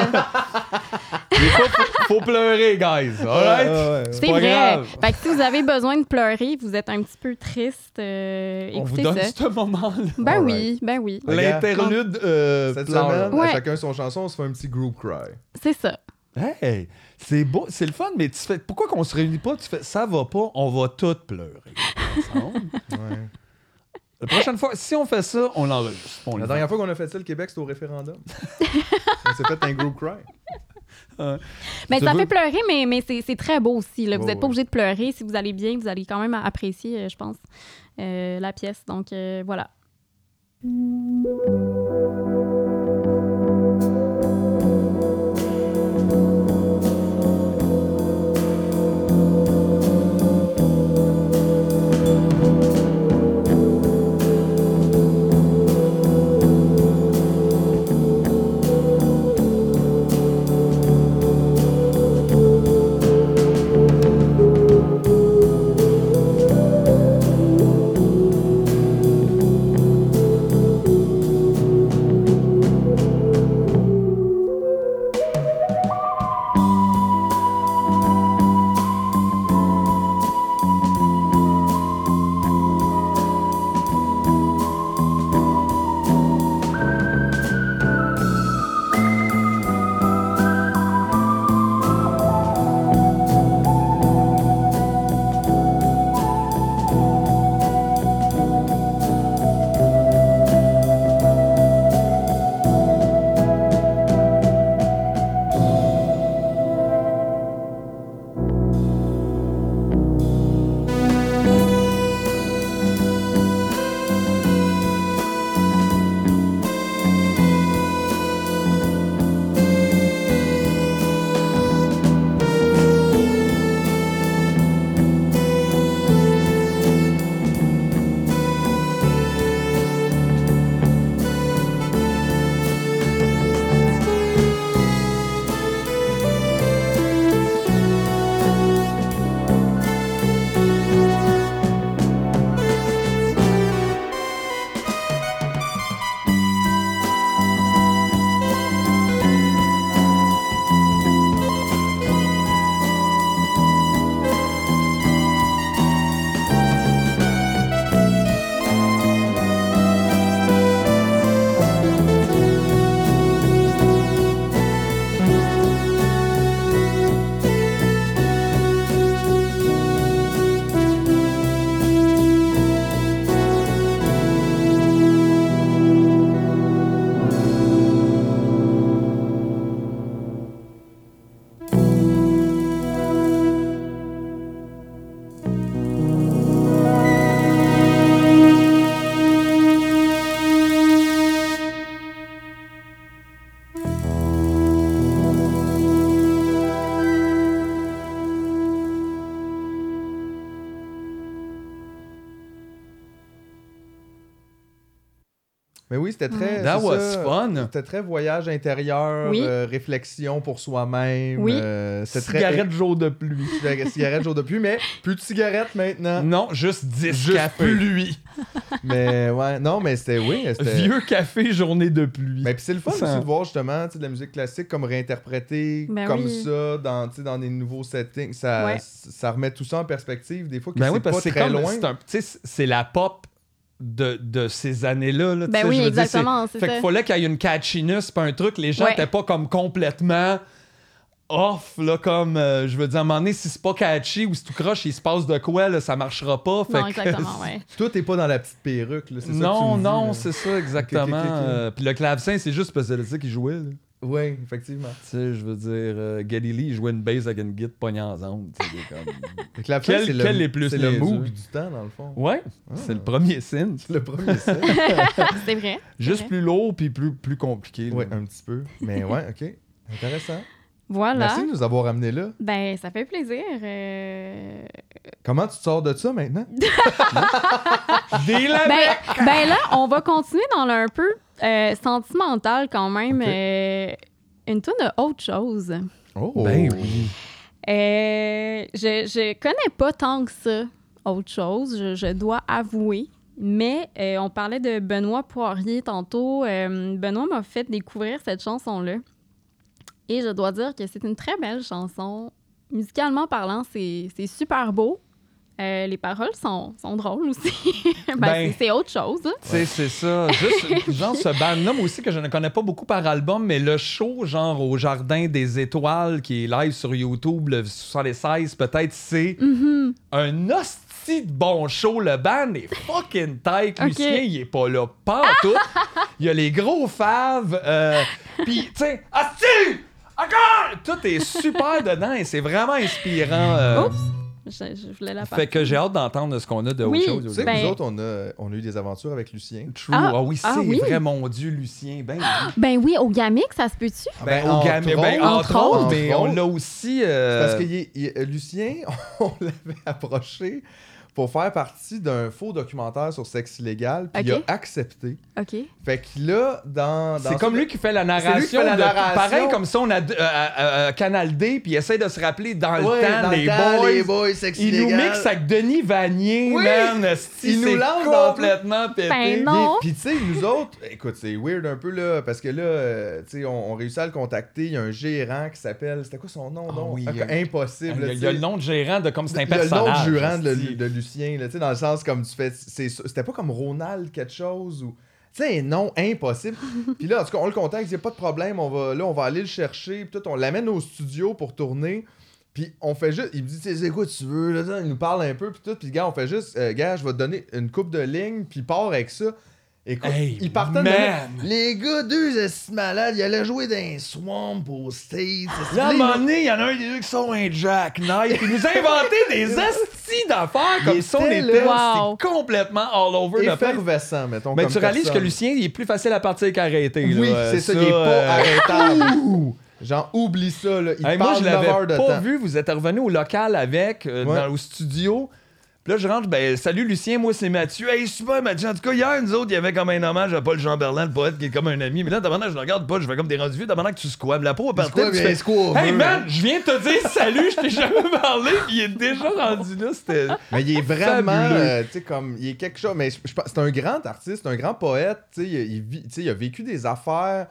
Des fois, faut, faut pleurer, guys. All right? Ouais, ouais, ouais. C'est vrai. grave. Fait que si vous avez besoin de pleurer, vous êtes un petit peu triste, euh, On vous écoutez donne ça. ce moment-là. Ben Alright. oui, ben oui. L'interlude euh, Cette pleure. semaine, Ouais. à chacun son chanson, on se fait un petit group cry. C'est ça. Hey, c'est beau, c'est le fun, mais tu fais, pourquoi qu'on se réunit pas? Tu fais, ça va pas, on va tous pleurer. ensemble? Ouais. La prochaine fois, si on fait ça, on l'enregistre. On La le dernière fois qu'on a fait ça, le Québec, c'était au référendum. on s'est fait un group cry. Mais ça veux- fait pleurer, mais, mais c'est c'est très beau aussi. Là. Vous n'êtes pas ouais. obligé de pleurer. Si vous allez bien, vous allez quand même apprécier, euh, je pense, euh, la pièce. Donc, euh, voilà. Oui, c'était très. That was ça, fun. C'était très voyage intérieur, Oui. euh, réflexion pour soi-même. Oui. euh, Cigarette jour de pluie. très. Cigarette jour de pluie, mais plus de cigarettes maintenant. Non, juste 10 Juste cafés. pluie. mais ouais, non, mais c'était. Oui, c'était. Vieux café, journée de pluie. Mais puis c'est le fun Ça- aussi de voir justement tu sais, de la musique classique comme réinterprétée Ben comme oui. ça dans, tu sais, dans des nouveaux settings. Ça, Ouais. ça remet tout ça en perspective des fois que Ben c'est oui, parce pas que c'est très comme. loin. C'est la pop de, de ces années-là. là, tu Ben oui, je veux dire, exactement, c'est Fait ça. qu'il fallait qu'il y ait une catchiness, pas un truc. Les gens Ouais. étaient pas comme complètement off, là, comme. euh, je veux dire, à un moment donné, si c'est pas catchy ou si tout croche, il se passe de quoi, là, ça marchera pas. Fait Non, que- exactement, ouais. Tout est pas dans la petite perruque. Là, c'est ça que tu Non, dis, non, là. c'est ça, exactement. Euh, Puis le clavecin, c'est juste parce que c'est ça qu'il jouait. là. Oui, effectivement. Tu sais, je veux dire, euh, Geddy Lee, il jouait une bass avec une il est comme- la Quel- fin, c'est quel le, est plus c'est le move du temps, dans le fond. Ouais, c'est le premier signe. C'est le premier set. C'est vrai. Juste vrai. plus lourd puis plus, plus compliqué. oui, un petit peu. Mais ouais, OK. Intéressant. Voilà. Merci de nous avoir amenés là. Ben, ça fait plaisir. euh, Comment tu te sors de ça maintenant? Ben, ben là, on va continuer dans le un peu euh, sentimental quand même. Euh, une tonne de autre chose. Oh! Ben oui. Euh, je, je connais pas tant que ça autre chose, je, je dois avouer. Mais euh, on parlait de Benoît Poirier tantôt. Euh, Benoît m'a fait découvrir cette chanson-là. Et je dois dire que c'est une très belle chanson. Musicalement parlant, c'est c'est super beau. Euh, les paroles sont, sont drôles aussi. Ben, Ben, c'est- autre chose. hein. C'est ça. Juste, genre, ce band-là, moi aussi, que je ne connais pas beaucoup par album, mais le show, genre, au Jardin des Étoiles, qui est live sur YouTube, le 76, peut-être, c'est Mhm. un hostie de bon show. Le band est fucking tight. Ok. Lucien, il est pas là, pas tout. Il y a les gros faves. Euh, Puis, tu sais, hostie! Encore! Tout est super dedans et c'est vraiment inspirant. euh, Oups! Je, je voulais la fait que j'ai hâte d'entendre ce qu'on a de Oui. autre chose. Tu sais que Ben- nous autres, on a, on a eu des aventures avec Lucien. True. Ah, Ah, oui, c'est ah oui. vrai, mon Dieu, Lucien. Ben, oui. Ben oui, au Gamic, ça se peut-tu? Ben, Ben, au entre gamin, ben, autres, entre, entre autres, autres. mais on l'a aussi. euh, Parce que il est- euh, Lucien, on l'avait approché pour faire partie d'un faux documentaire sur sexe illégal, puis il Ok. a accepté. OK. Fait que là, dans. dans C'est comme lui qui fait la C'est lui qui narration. fait la de- narration. Pareil comme ça, on a euh, euh, euh, Canal D, puis il essaie de se rappeler dans le temps, dans le les, temps, boys. les boys, sexe Il nous illégal. mixe avec Denis Vanier, Oui! man. Il nous lance complètement pété. Ben non. Puis, tu sais, nous autres, écoute, c'est weird un peu là, parce que là, euh, tu sais, on, on réussit à le contacter. Il y a un gérant qui s'appelle. C'était quoi son nom, non? oui, Ah, il a- Impossible. Il y a- là, il tu y a sais. le nom de gérant de comme c'est un Il y a le nom personnage. de jurant de, de Lucien, là, dans le sens comme tu fais. C'était pas comme Ronald quelque chose ou. Tu sais, non, impossible. puis là, en tout cas, on le contacte, il dit pas de problème, on va, là, on va aller le chercher. Puis tout, on l'amène au studio pour tourner. Puis on fait juste. Il me dit, Tu sais, c'est quoi tu veux, là, il nous parle un peu, puis tout. Puis gars, on fait juste, euh, gars, je vais te donner une coupe de lignes, puis part avec ça. Écoute, Hey, il partait de man. Les gars, deux estis malades, ils allaient jouer dans un swamp au States. Là, à un Là, moment donné, il y en a un des deux qui sont un Jack Knight. Il nous a inventé des astis d'affaires comme ça. On était. Wow. complètement all over effervescent, mettons. Mais comme tu réalises personne. que Lucien, il est plus facile à partir qu'arrêter. Oui, là. c'est ça, Ça, il est pas euh, arrêtable. Genre, oublie ça, là. Il Hey, moi, je 9 l'avais pas temps. vu. Vous êtes revenu au local avec, euh, Ouais. dans, au studio. Puis là, je rentre, ben, salut Lucien, moi c'est Mathieu. Hey, super Mathieu. En tout cas, hier, nous autres, il y avait comme un hommage à Paul Jean-Berlin, le poète, qui est comme un ami. Mais là, d'abord, je le regarde pas, je fais comme des rendus vieux, d'abord que tu squabs. La peau, à partir tu fais, squab, Hey man, je viens te dire salut, je t'ai jamais parlé, puis il est déjà rendu là. C'était. Mais il est vraiment, euh, tu sais, comme, il est quelque chose. Mais c'est un grand artiste, un grand poète, tu sais, il, il vit- tu sais, il a vécu des affaires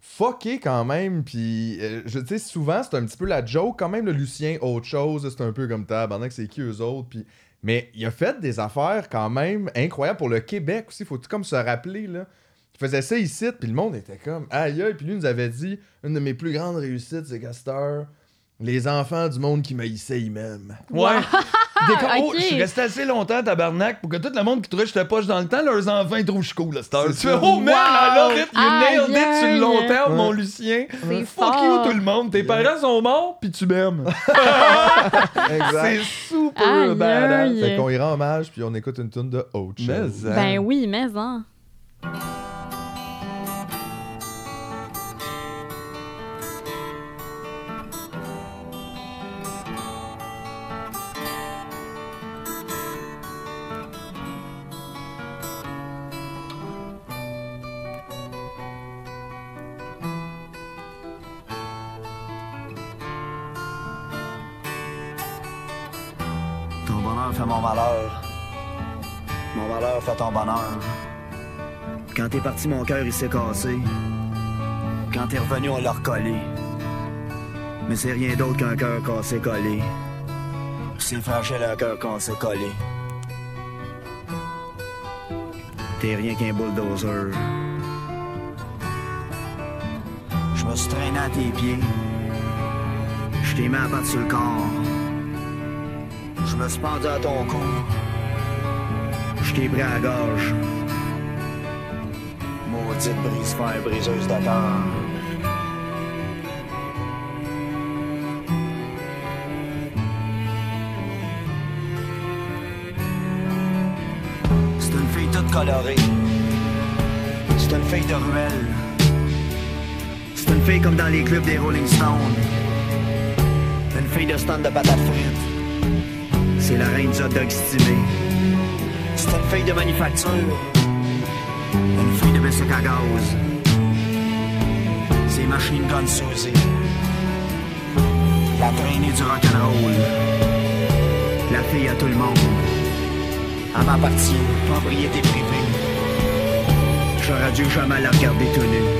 fuckées quand même, puis, euh, je tu sais, souvent, c'est un petit peu la joke quand même, le Lucien, autre chose, c'est un peu comme ta, pendant que c'est qui eux autres, puis. Mais il a fait des affaires quand même incroyables pour le Québec aussi, faut comme se rappeler, là? Il faisait ça ici, puis le monde était comme aïe aïe, puis lui nous avait dit une de mes plus grandes réussites, c'est Castor. Les enfants du monde qui m'haïssaient, ils m'aiment. Ouais. Des oh, ok. je suis resté assez longtemps, tabarnak, pour que tout le monde qui trouvait que j'étais poche dans le temps, leurs enfants, ils trouvent que je suis cool, là, cette heure. Tu C'est fais, oh man, it, you Aïe, nailed it sur le long terme, mon Lucien. C'est Fuck fort. you, tout le monde. Tes parents sont morts, puis tu m'aimes. Exact. C'est super Aïe, badass. aïe. Fait qu'on y rend hommage, puis on écoute une tune de Autre Mais, hein. Ben oui, mais hein. Mon malheur. Mon malheur fait ton bonheur. Quand t'es parti, mon cœur il s'est cassé. Quand t'es revenu, on l'a recollé. Mais c'est rien d'autre qu'un cœur cassé collé. C'est fragile un cœur cassé collé. T'es rien qu'un bulldozer. Je me suis traîné à tes pieds. Je t'ai mis à battre sur le corps. Je me suis pendu à ton cou. Je t'ai pris à la gorge. Maudite brise-fer, briseuse cœur. C'est une fille toute colorée. C'est une fille de ruelle. C'est une fille comme dans les clubs des Rolling Stones. Une fille de stand de patates frites. C'est la reine hot dog stimé. C'est une fille de manufacture. Une fille de bicycle à gaz. C'est Machine Gun Suzy. La traînée du rock'n'roll. La fille à tout le monde. Elle m'appartient, propriété privée. J'aurais dû jamais la regarder tout nu.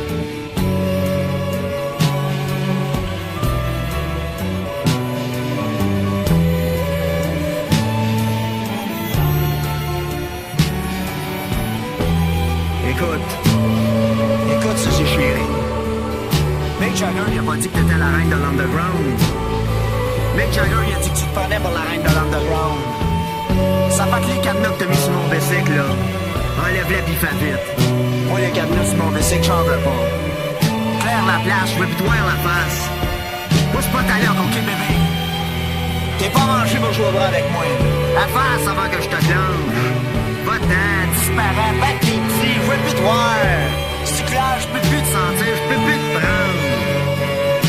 Écoute, écoute Suzy chérie. Mick Jagger, il a pas dit que t'étais la reine de l'underground. Mick Jagger, il a dit que tu te prenais pour la reine de l'underground. Ça fait que les cadenas que t'as mis sur mon bicycle, là, enlève-les pis fais vite. Moi, les cadenas sur mon bicycle, j'en veux pas. Claire la place, je veux plus la face. Pousse pas ta ok, bébé? T'es pas mangé pour jouer au bras avec moi. La face avant que je te clenche. Va-t'en, disparais, batte tes petits, je veux plus te voir. Claires, je peux plus te sentir, je peux plus te prendre.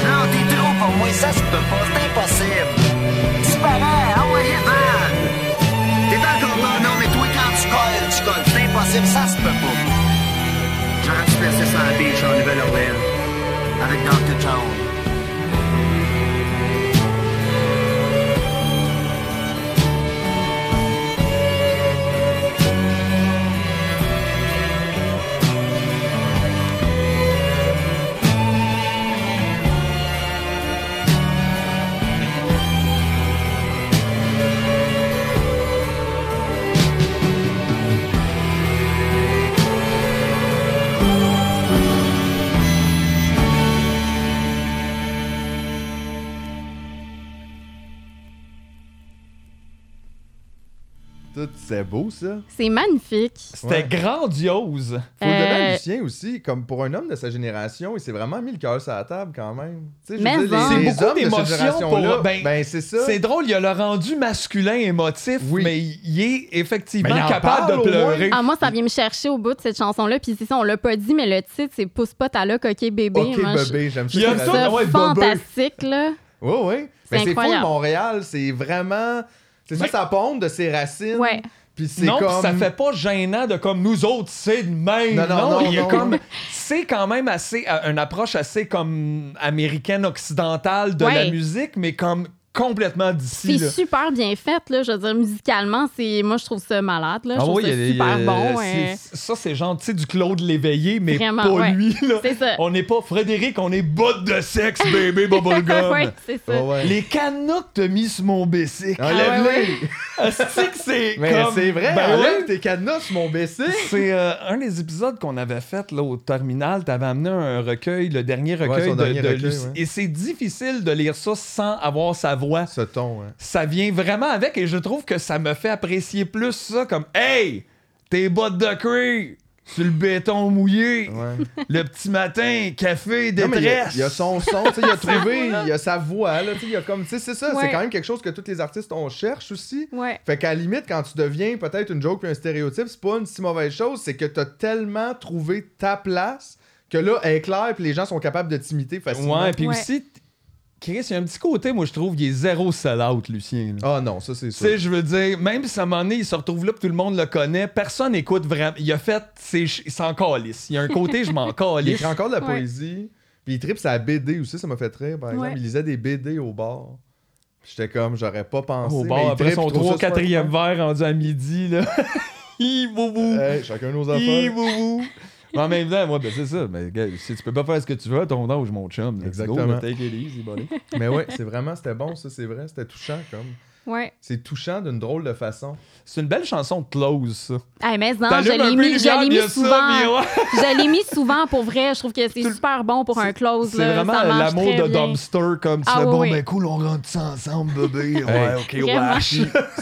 Non, t'es trop pour moi, ça se peut pas, c'est impossible. Disparais, envoyez van. T'es encore là, non, mais toi, quand tu colles, tu colles, c'est impossible, ça se peut pas. J'aurais dû laisser ça à la beach en Nouvelle-Orléans. Avec Dr. John. C'est beau, ça. C'est magnifique. C'était Ouais. grandiose. Faut le donner à Euh, Lucien aussi, comme pour un homme de sa génération, il s'est vraiment mis le cœur sur la table quand même. Tu sais, je Mais veux dire, en. les, C'est beaucoup d'émotions pour- ben, ben, c'est ça. C'est drôle, il y a le rendu masculin émotif, Oui. mais il est effectivement il capable de pleurer. Ah, moi, ça vient me chercher au bout de cette chanson-là. Puis c'est ça, on l'a pas dit, mais le titre, c'est Pousse pas ta loc, OK, bébé. Ok, Moi, bébé, j'aime ça. Bébé. fantastique, là. Oui, oui. Mais C'est c'est fou. Montréal, c'est vraiment. C'est ça, ça pompe de ses racines. Ouais. Puis c'est Non, comme. ça fait pas gênant de comme nous autres, c'est de même. Non, non, non, il y a non. comme c'est quand même assez euh, une approche assez comme américaine occidentale de Ouais. la musique, mais comme complètement d'ici. C'est super bien fait, là. Je veux dire, musicalement, c'est... moi, je trouve ça malade, là. Je Ah trouve oui, ça il y a- super a- bon. c'est- euh, Ça, c'est genre, tu sais, du Claude Léveillé, mais Vraiment, pas ouais. lui. Là. C'est ça. On n'est pas Frédéric, on est botte de sexe, bébé bubblegum. ouais, c'est ça. Ouais. Les canucks t'as mis sur mon bicycle. Enlève-les! Asti que c'est Mais comme... c'est vrai, Ben enlève tes cadenas sur mon BC. C'est euh, un des épisodes qu'on avait fait là, au terminal. T'avais amené un recueil, le dernier recueil de, dernier de recueil, Lucie. ouais. Et c'est difficile de lire ça sans avoir sa voix. Ce ton, hein. Ça vient vraiment avec et je trouve que ça me fait apprécier plus ça comme Hey! Tes bottes de cuir sur le béton mouillé. Ouais. Le petit matin, café, Non, mais il y a- détresse. il y, a son son, tu sais, il a trouvé, il y a sa voix, là, tu sais, il y a comme, c'est ça, c'est quand même quelque chose que tous les artistes, on cherche aussi. Ouais. Fait qu'à la limite, quand tu deviens peut-être une joke puis un stéréotype, c'est pas une si mauvaise chose, c'est que t'as tellement trouvé ta place que là, elle est claire puis les gens sont capables de t'imiter facilement. Ouais, puis Ouais. aussi, Chris, il y a un petit côté, moi, je trouve, il est zéro sell-out, Lucien. là. Ah non, ça c'est Tu sûr. sais, je veux dire, même si à un moment donné, il se retrouve là, puis tout le monde le connaît, personne n'écoute vraiment. Il a fait, c'est, il s'en calisse. Il y a un côté, je m'en Il calisse. écrit encore de la Ouais. poésie. Puis il tripe sa BD aussi, ça m'a fait rire, par exemple. Ouais. Il lisait des BD au bar. J'étais comme, j'aurais pas pensé. Au mais bar, après trippe, son il trouve 3 ça 4 super verre rendu à midi, là. Hi, boubou. fun. Hey, chacun nos Hi, affaires. boubou. Mais en même temps, moi, ben c'est ça. Mais gars, si tu peux pas faire ce que tu veux ton âge, mon chum. go, Exactement. là, take it easy, buddy. mais ouais, c'est vraiment, c'était bon, ça, c'est vrai. C'était touchant, comme. Ouais. C'est touchant d'une drôle de façon. C'est une belle chanson de close, ça. Ah, mais non, je l'ai mis, je l'ai mis ça, souvent. ouais. Je l'ai mis souvent pour vrai. Je trouve que c'est super bon pour un close. C'est vraiment Ça l'amour de bien. dumpster, comme tu Ah fais oui, bon, oui. ben cool, on rentre ça ensemble, bébé. Ouais, ok, wesh.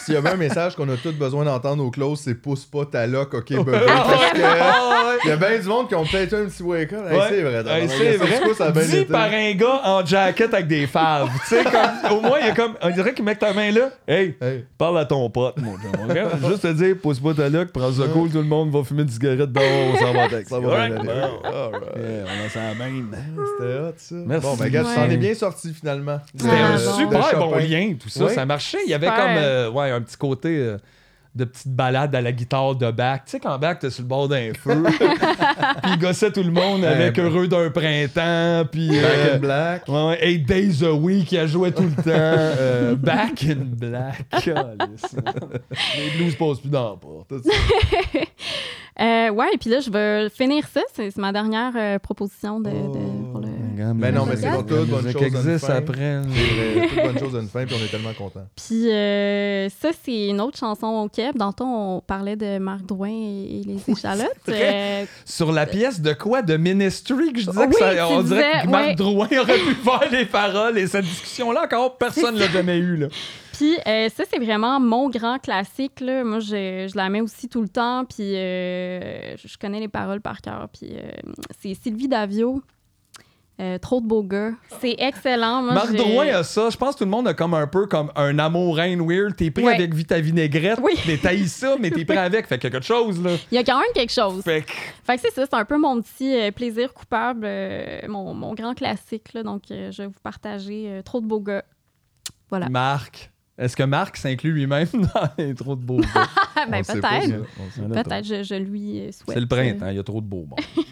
S'il y avait un message qu'on a tous besoin d'entendre au close, c'est pousse pas ta loc, ok, bébé. Ah, Parce que ah, ouais. il y a bien du monde qui ont peut-être eu un petit wake-up. Hey, Ouais. c'est vrai, Hey, c'est ça, vrai. ça Dit été. par un gars en jacket avec des faves. tu sais, comme, au moins, il y a comme, on dirait qu'il met ta main là. Hey, Hey. parle à ton pote, mon chum. ok? Juste te dire, pousse pas ta look, prends ça cool, tout le monde va fumer une cigarette dehors, on s'en va avec. Ça va bien aller. Yeah, on à la main. C'était hot, ça. Merci. Bon, ben, gars, tu t'en es bien sorti finalement. C'était un bon. super bon lien, tout ça. Ça marchait. Il y avait comme euh, ouais, un petit côté euh, de petite balade à la guitare de Bach. Tu sais, quand Bach, t'es sur le bord d'un feu, puis il gossait tout le monde avec ben. Heureux d'un printemps, puis. Back euh, in Black. Ouais, Eight Days a Week, il a joué tout le temps. Euh, back in Black. Les blues passent plus dans la porte. Euh, ouais, et puis là, je vais finir ça. C'est ma dernière euh, proposition de, de- pour le. Ben non, mais c'est pas toute bonne chose existe fin. après. C'est toute bonne chose à une fin, puis on est tellement contents. Puis euh, ça, c'est une autre chanson au Québec. Temps, on parlait de Marc Drouin et, et les échalotes. Euh, Sur la pièce de quoi? De Ministry que je disais Oui, que ça, on dirait disais, que Marc ouais. Drouin aurait pu faire les paroles et cette discussion-là encore personne l'a jamais eu là. Puis euh, ça, c'est vraiment mon grand classique. Là. Moi, je, je la mets aussi tout le temps. Puis euh, je je connais les paroles par cœur. Puis euh, c'est Sylvie Davio. Euh, trop de beaux gars. C'est excellent. Moi, Marc Drouin a ça. Je pense que tout le monde a comme un peu comme un amour reine weird. T'es pris Ouais. avec Vita Vinaigrette, Oui. mais t'haïs ça, mais t'es prêt avec. Fait qu'il y a quelque chose là. Il y a quand même quelque chose. Fait que Fait que c'est ça, c'est un peu mon petit euh, plaisir coupable, euh, mon, mon grand classique. Là, donc, euh, je vais vous partager euh, Trop de beaux gars. Voilà. Marc, est-ce que Marc s'inclut lui-même dans les trop de beaux gars? Ben, peut-être. Peut-être, je, je lui souhaite. C'est le printemps, il y a trop de beaux mondes.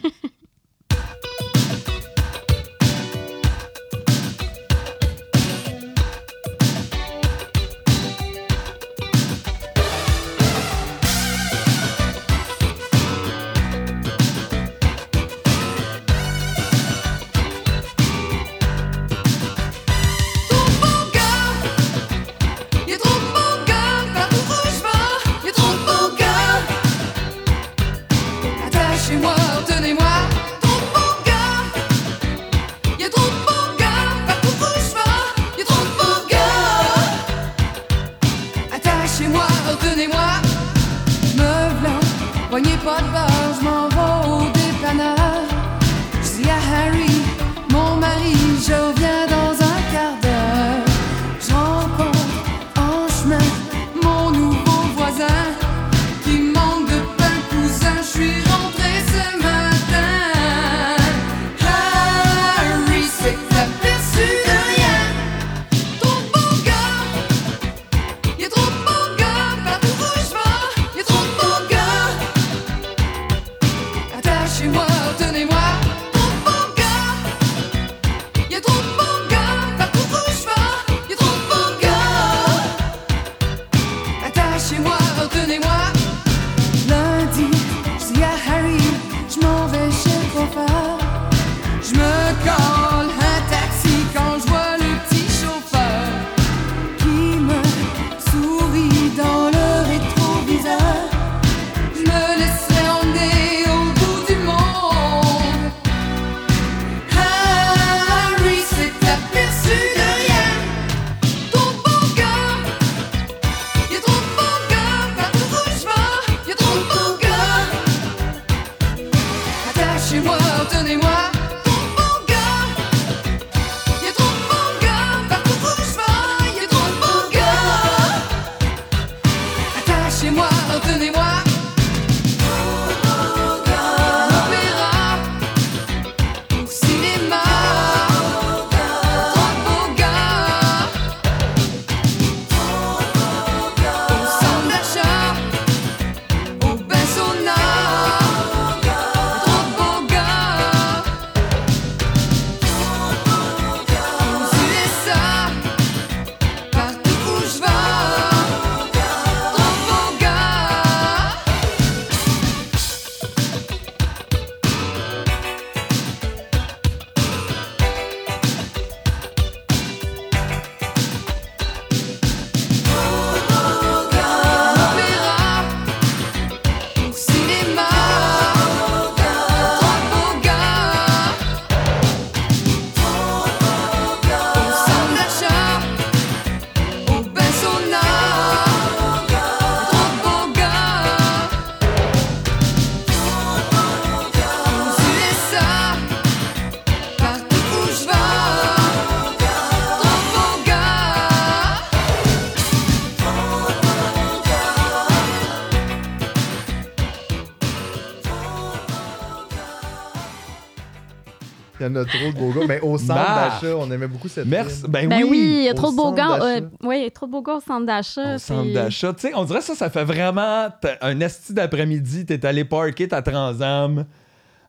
Il y en a trop de beaux gars. Mais au centre d'achat, on aimait beaucoup cette Merci. Ben, Ben oui, il y a trop de beaux gars. euh, oui, il y a trop de beaux gars au centre d'achat. Au centre d'achat. Tu sais, on dirait ça, ça fait vraiment un esti d'après-midi, t'es allé parker ta Transam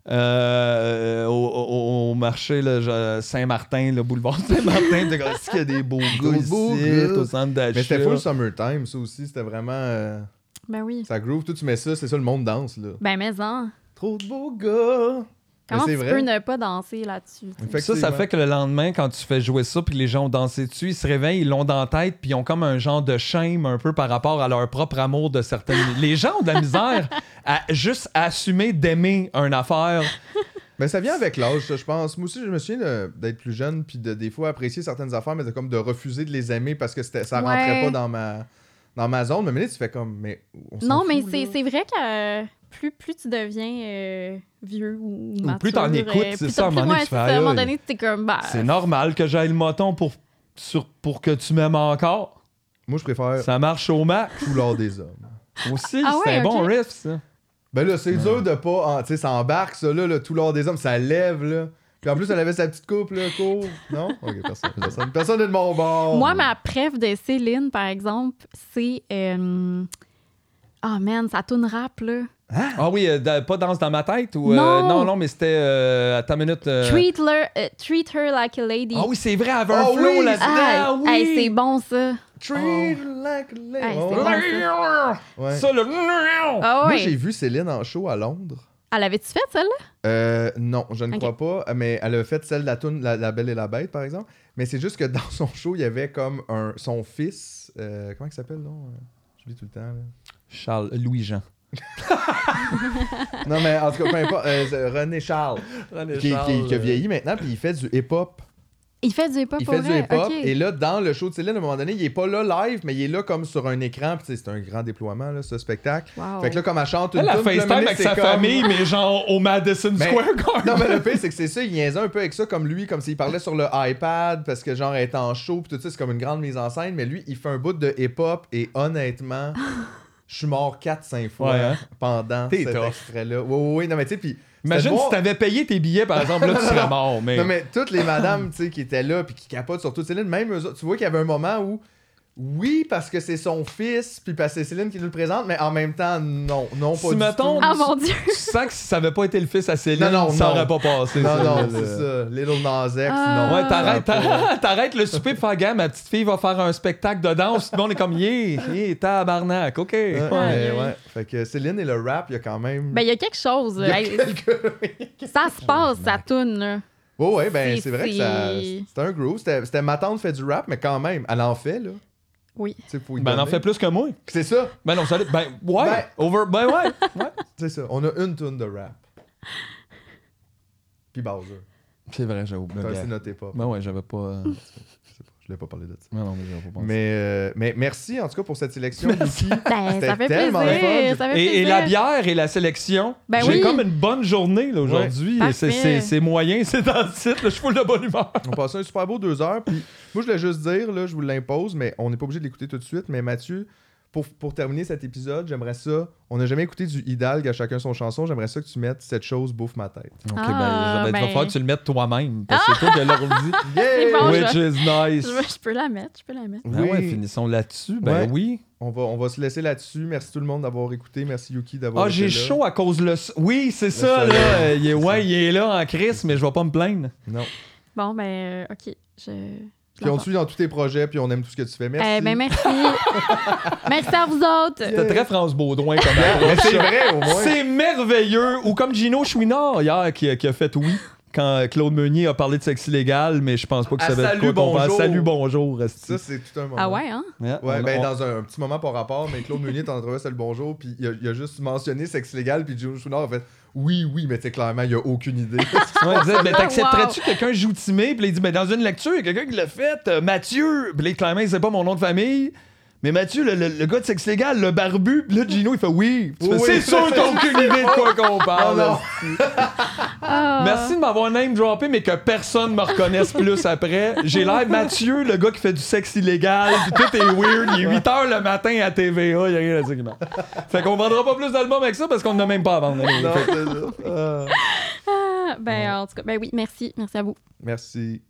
euh, au, au- au marché Saint-Martin, le boulevard Saint-Martin. Comme, est-ce qu'il y a des beaux gars beaux ici, au centre d'achat? Mais c'était full summertime, ça aussi. C'était vraiment. euh, Ben oui. ça groove. Toi, tu mets ça, c'est ça, le monde danse, là. Ben, mais en. Trop de beaux gars. Comment tu c'est peux vrai. ne pas danser là-dessus? Ça, ça fait que le lendemain, quand tu fais jouer ça, puis les gens ont dansé dessus, ils se réveillent, ils l'ont dans la tête, puis ils ont comme un genre de shame un peu par rapport à leur propre amour de certaines. les gens ont de la misère à juste assumer d'aimer une affaire. Mais ça vient avec l'âge, ça, je pense. Moi aussi, je me souviens d'être plus jeune, puis de des fois apprécier certaines affaires, mais de, comme de refuser de les aimer parce que ça Ouais. rentrait pas dans ma, dans ma zone. Mais maintenant, tu fais comme, mais on Non, fout, mais là. c'est c'est vrai que euh, plus, plus tu deviens euh, vieux ou, Ou mature, plus t'en écoutes, euh, c'est plus ça, à un moment donné, tu c'est fais, à un moment donné, t'es comme, bah, C'est normal que j'aille le moton pour, sur, pour que tu m'aimes encore. Moi, je préfère Ça marche au max. tout l'or des hommes. Aussi, Ah c'est ouais, un bon riff, ça. Ben là, c'est dur de pas. en- Tu sais, ça embarque, ça, là, le tout l'or des hommes, ça lève, là. Puis en plus, elle avait sa petite coupe, là, court. Non? Ok, personne. Personne, personne n'est de mon bord. Moi, ma préf de Céline, par exemple, c'est. euh, Ah, man, ça tourne rap, là. Ah oui, euh, da- pas danse dans ma tête ou. euh, Non. non, non, mais c'était. Euh, attends une minute. euh, Treat, her, euh, treat her like a lady. Ah oui, c'est vrai, elle avait un Ah flow oui, là-dedans. Ah, oui. hey, c'est bon, ça. Treat Oh. like a lady. Hey, c'est. Ouais. Ça, le. Ah Moi, ouais. j'ai vu Céline en show à Londres. Elle avait-tu fait, celle-là? Euh, non, je ne Ok. crois pas. Mais elle a fait celle de la toune la, La Belle et la Bête, par exemple. Mais c'est juste que dans son show, il y avait comme un, son fils. euh, comment il s'appelle, non? Euh, J'oublie tout le temps. là. Charles, Louis-Jean. Non, mais en tout cas, peu importe. euh, c'est René Charles, qui, qui- qui a vieilli maintenant, puis il fait du hip-hop. Il fait du hip-hop Il fait du hip-hop. Et là, dans le show de Céline, à un moment donné, il est pas là live, mais il est là comme sur un écran. Puis tu sais, c'est un grand déploiement, là, ce spectacle. Wow. Fait que là, comme elle chante une Elle a FaceTime avec c'est sa comme- famille, mais genre au Madison Mais- Square Garden. Non, mais le pire, c'est que c'est ça, il niaisait un peu avec ça, comme lui, comme s'il parlait sur le iPad, parce que genre, elle est en show, puis tout ça, c'est comme une grande mise en scène, mais lui, il fait un bout de hip-hop, et honnêtement, je suis mort 4-5 fois Ouais, hein? pendant T'es cet extrait-là. Oui, oui, oui, non, mais tu sais, puis. Imagine si t'avais payé tes billets, par exemple, là, tu serais mort. Mais... Non, mais toutes les madames, tu sais, qui étaient là, puis qui capotent sur tout Céline, même eux autres, tu vois qu'il y avait un moment où. Oui, parce que c'est son fils, puis parce que c'est Céline qui nous le présente, mais en même temps, non. Non, pas Si, du mettons, tout. Ah mon Dieu! tu sens que si ça avait pas été le fils à Céline, Non, non, ça non. aurait pas passé. Non, ça, non, c'est ça. Little Nas X, Ah. non. Ouais, t'arrêtes, t'arrêtes, t'arrêtes le souper pour faire ma petite fille va faire un spectacle de danse, tout le monde est comme yeah, yeah, tabarnak, ok. Ouais, Ouais. mais. Fait que Céline et le rap, il y a quand même. Ben, il y a quelque chose. Il y a Hey, quelques- Ça se passe, ça tourne, là. Ouais, ouais, ben C'est- vrai que ça. c'est- C'était un groove. C'était ma tante fait du rap, mais quand même, elle en fait, là. Oui. Ben, elle en fait plus que moi. C'est ça, Ben non, ça Ben, ouais. Ben- Over. Ben, ouais. ouais. c'est ça. On a une tonne de rap. Puis Bowser. C'est vrai, oublié. T'as aussi noté pas. Ben, ouais, j'avais pas. Je sais pas, je l'ai pas parlé de ça. Non, non, mais j'avais pas pensé. Mais, euh, mais merci en tout cas pour cette sélection, Vicky. Ben, C'était ça fait tellement plaisir. le fun. Ça fait Et, et plaisir. la bière et la sélection. Ben J'ai oui. comme une bonne journée là, aujourd'hui. Ouais. C'est- Parfait. C'est c'est moyen, c'est dans le site. là, Je suis full de bonne humeur. On passe un super beau deux heures. Puis moi, je voulais juste dire, là, je vous l'impose, mais on n'est pas obligé de l'écouter tout de suite. Mais Mathieu, pour, pour terminer cet épisode, j'aimerais ça. On n'a jamais écouté du Hidalgue à chacun son chanson. J'aimerais ça que tu mettes cette chose bouffe ma tête. Ok, Ah, ben, il va ben. falloir que tu le mettes toi-même. Parce que c'est toi qui l'as dit. Bon, Which je- is nice. Je, je peux la mettre, je peux la mettre. Ah ouais, finissons là-dessus. Ben Ouais. oui. On va, on va se laisser là-dessus. Merci tout le monde d'avoir écouté. Merci Yuki d'avoir Ah, j'ai chaud à cause le. s- Oui, c'est ça, soleil. là. Il est, ouais, il est là en crise, mais je vais pas me plaindre. Non. Bon, ben, euh, OK. Je. Puis on te suit dans tous tes projets, puis on aime tout ce que tu fais. Merci. Eh ben, merci. merci à vous autres. C'était très France Baudouin comme approche. c'est vrai, au moins. C'est merveilleux. Ou comme Gino Chouinard hier qui, a- qui a fait oui. Quand Claude Meunier a parlé de sexe illégal, mais je pense pas que ça Ah, avait salut, quoi bonjour. Salut, bonjour. Ça, c'est tout un moment. Ah ouais, hein? Yeah, Ouais, on- ben on- dans un, un petit moment par rapport, mais Claude Meunier t'en trouvé c'est le bonjour, puis il a, il a juste mentionné sexe légal, puis Joe Chouinard a fait oui, oui, mais tu sais, clairement, il a aucune idée. Ouais, il disait, ben, Ah, t'accepterais-tu que quelqu'un joue timé? Puis il dit, ben, dans une lecture, il y a quelqu'un qui l'a fait, euh, Mathieu. Puis là, clairement, il sait pas mon nom de famille. Mais Mathieu, le, le- le gars de sexe légal, le barbu, là, Gino, il fait oui. Tu fais, Oui, c'est oui. sûr, t'as aucune idée de quoi qu'on parle. Non. Ah. Merci de m'avoir name droppé, mais que personne me reconnaisse plus après. J'ai l'air Mathieu, le gars qui fait du sexe illégal, puis tout est weird. Il est 8 h le matin à TVA, il y a rien à dire. qui marche. Fait qu'on vendra pas plus d'albums avec ça parce qu'on n'a même pas à vendre. Non, Fait que- c'est ça. Ah. Ah, Ben, en tout cas, ben oui, merci. Merci à vous. Merci.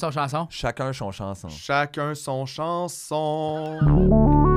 Son chanson? Chacun son chanson. Chacun son chanson.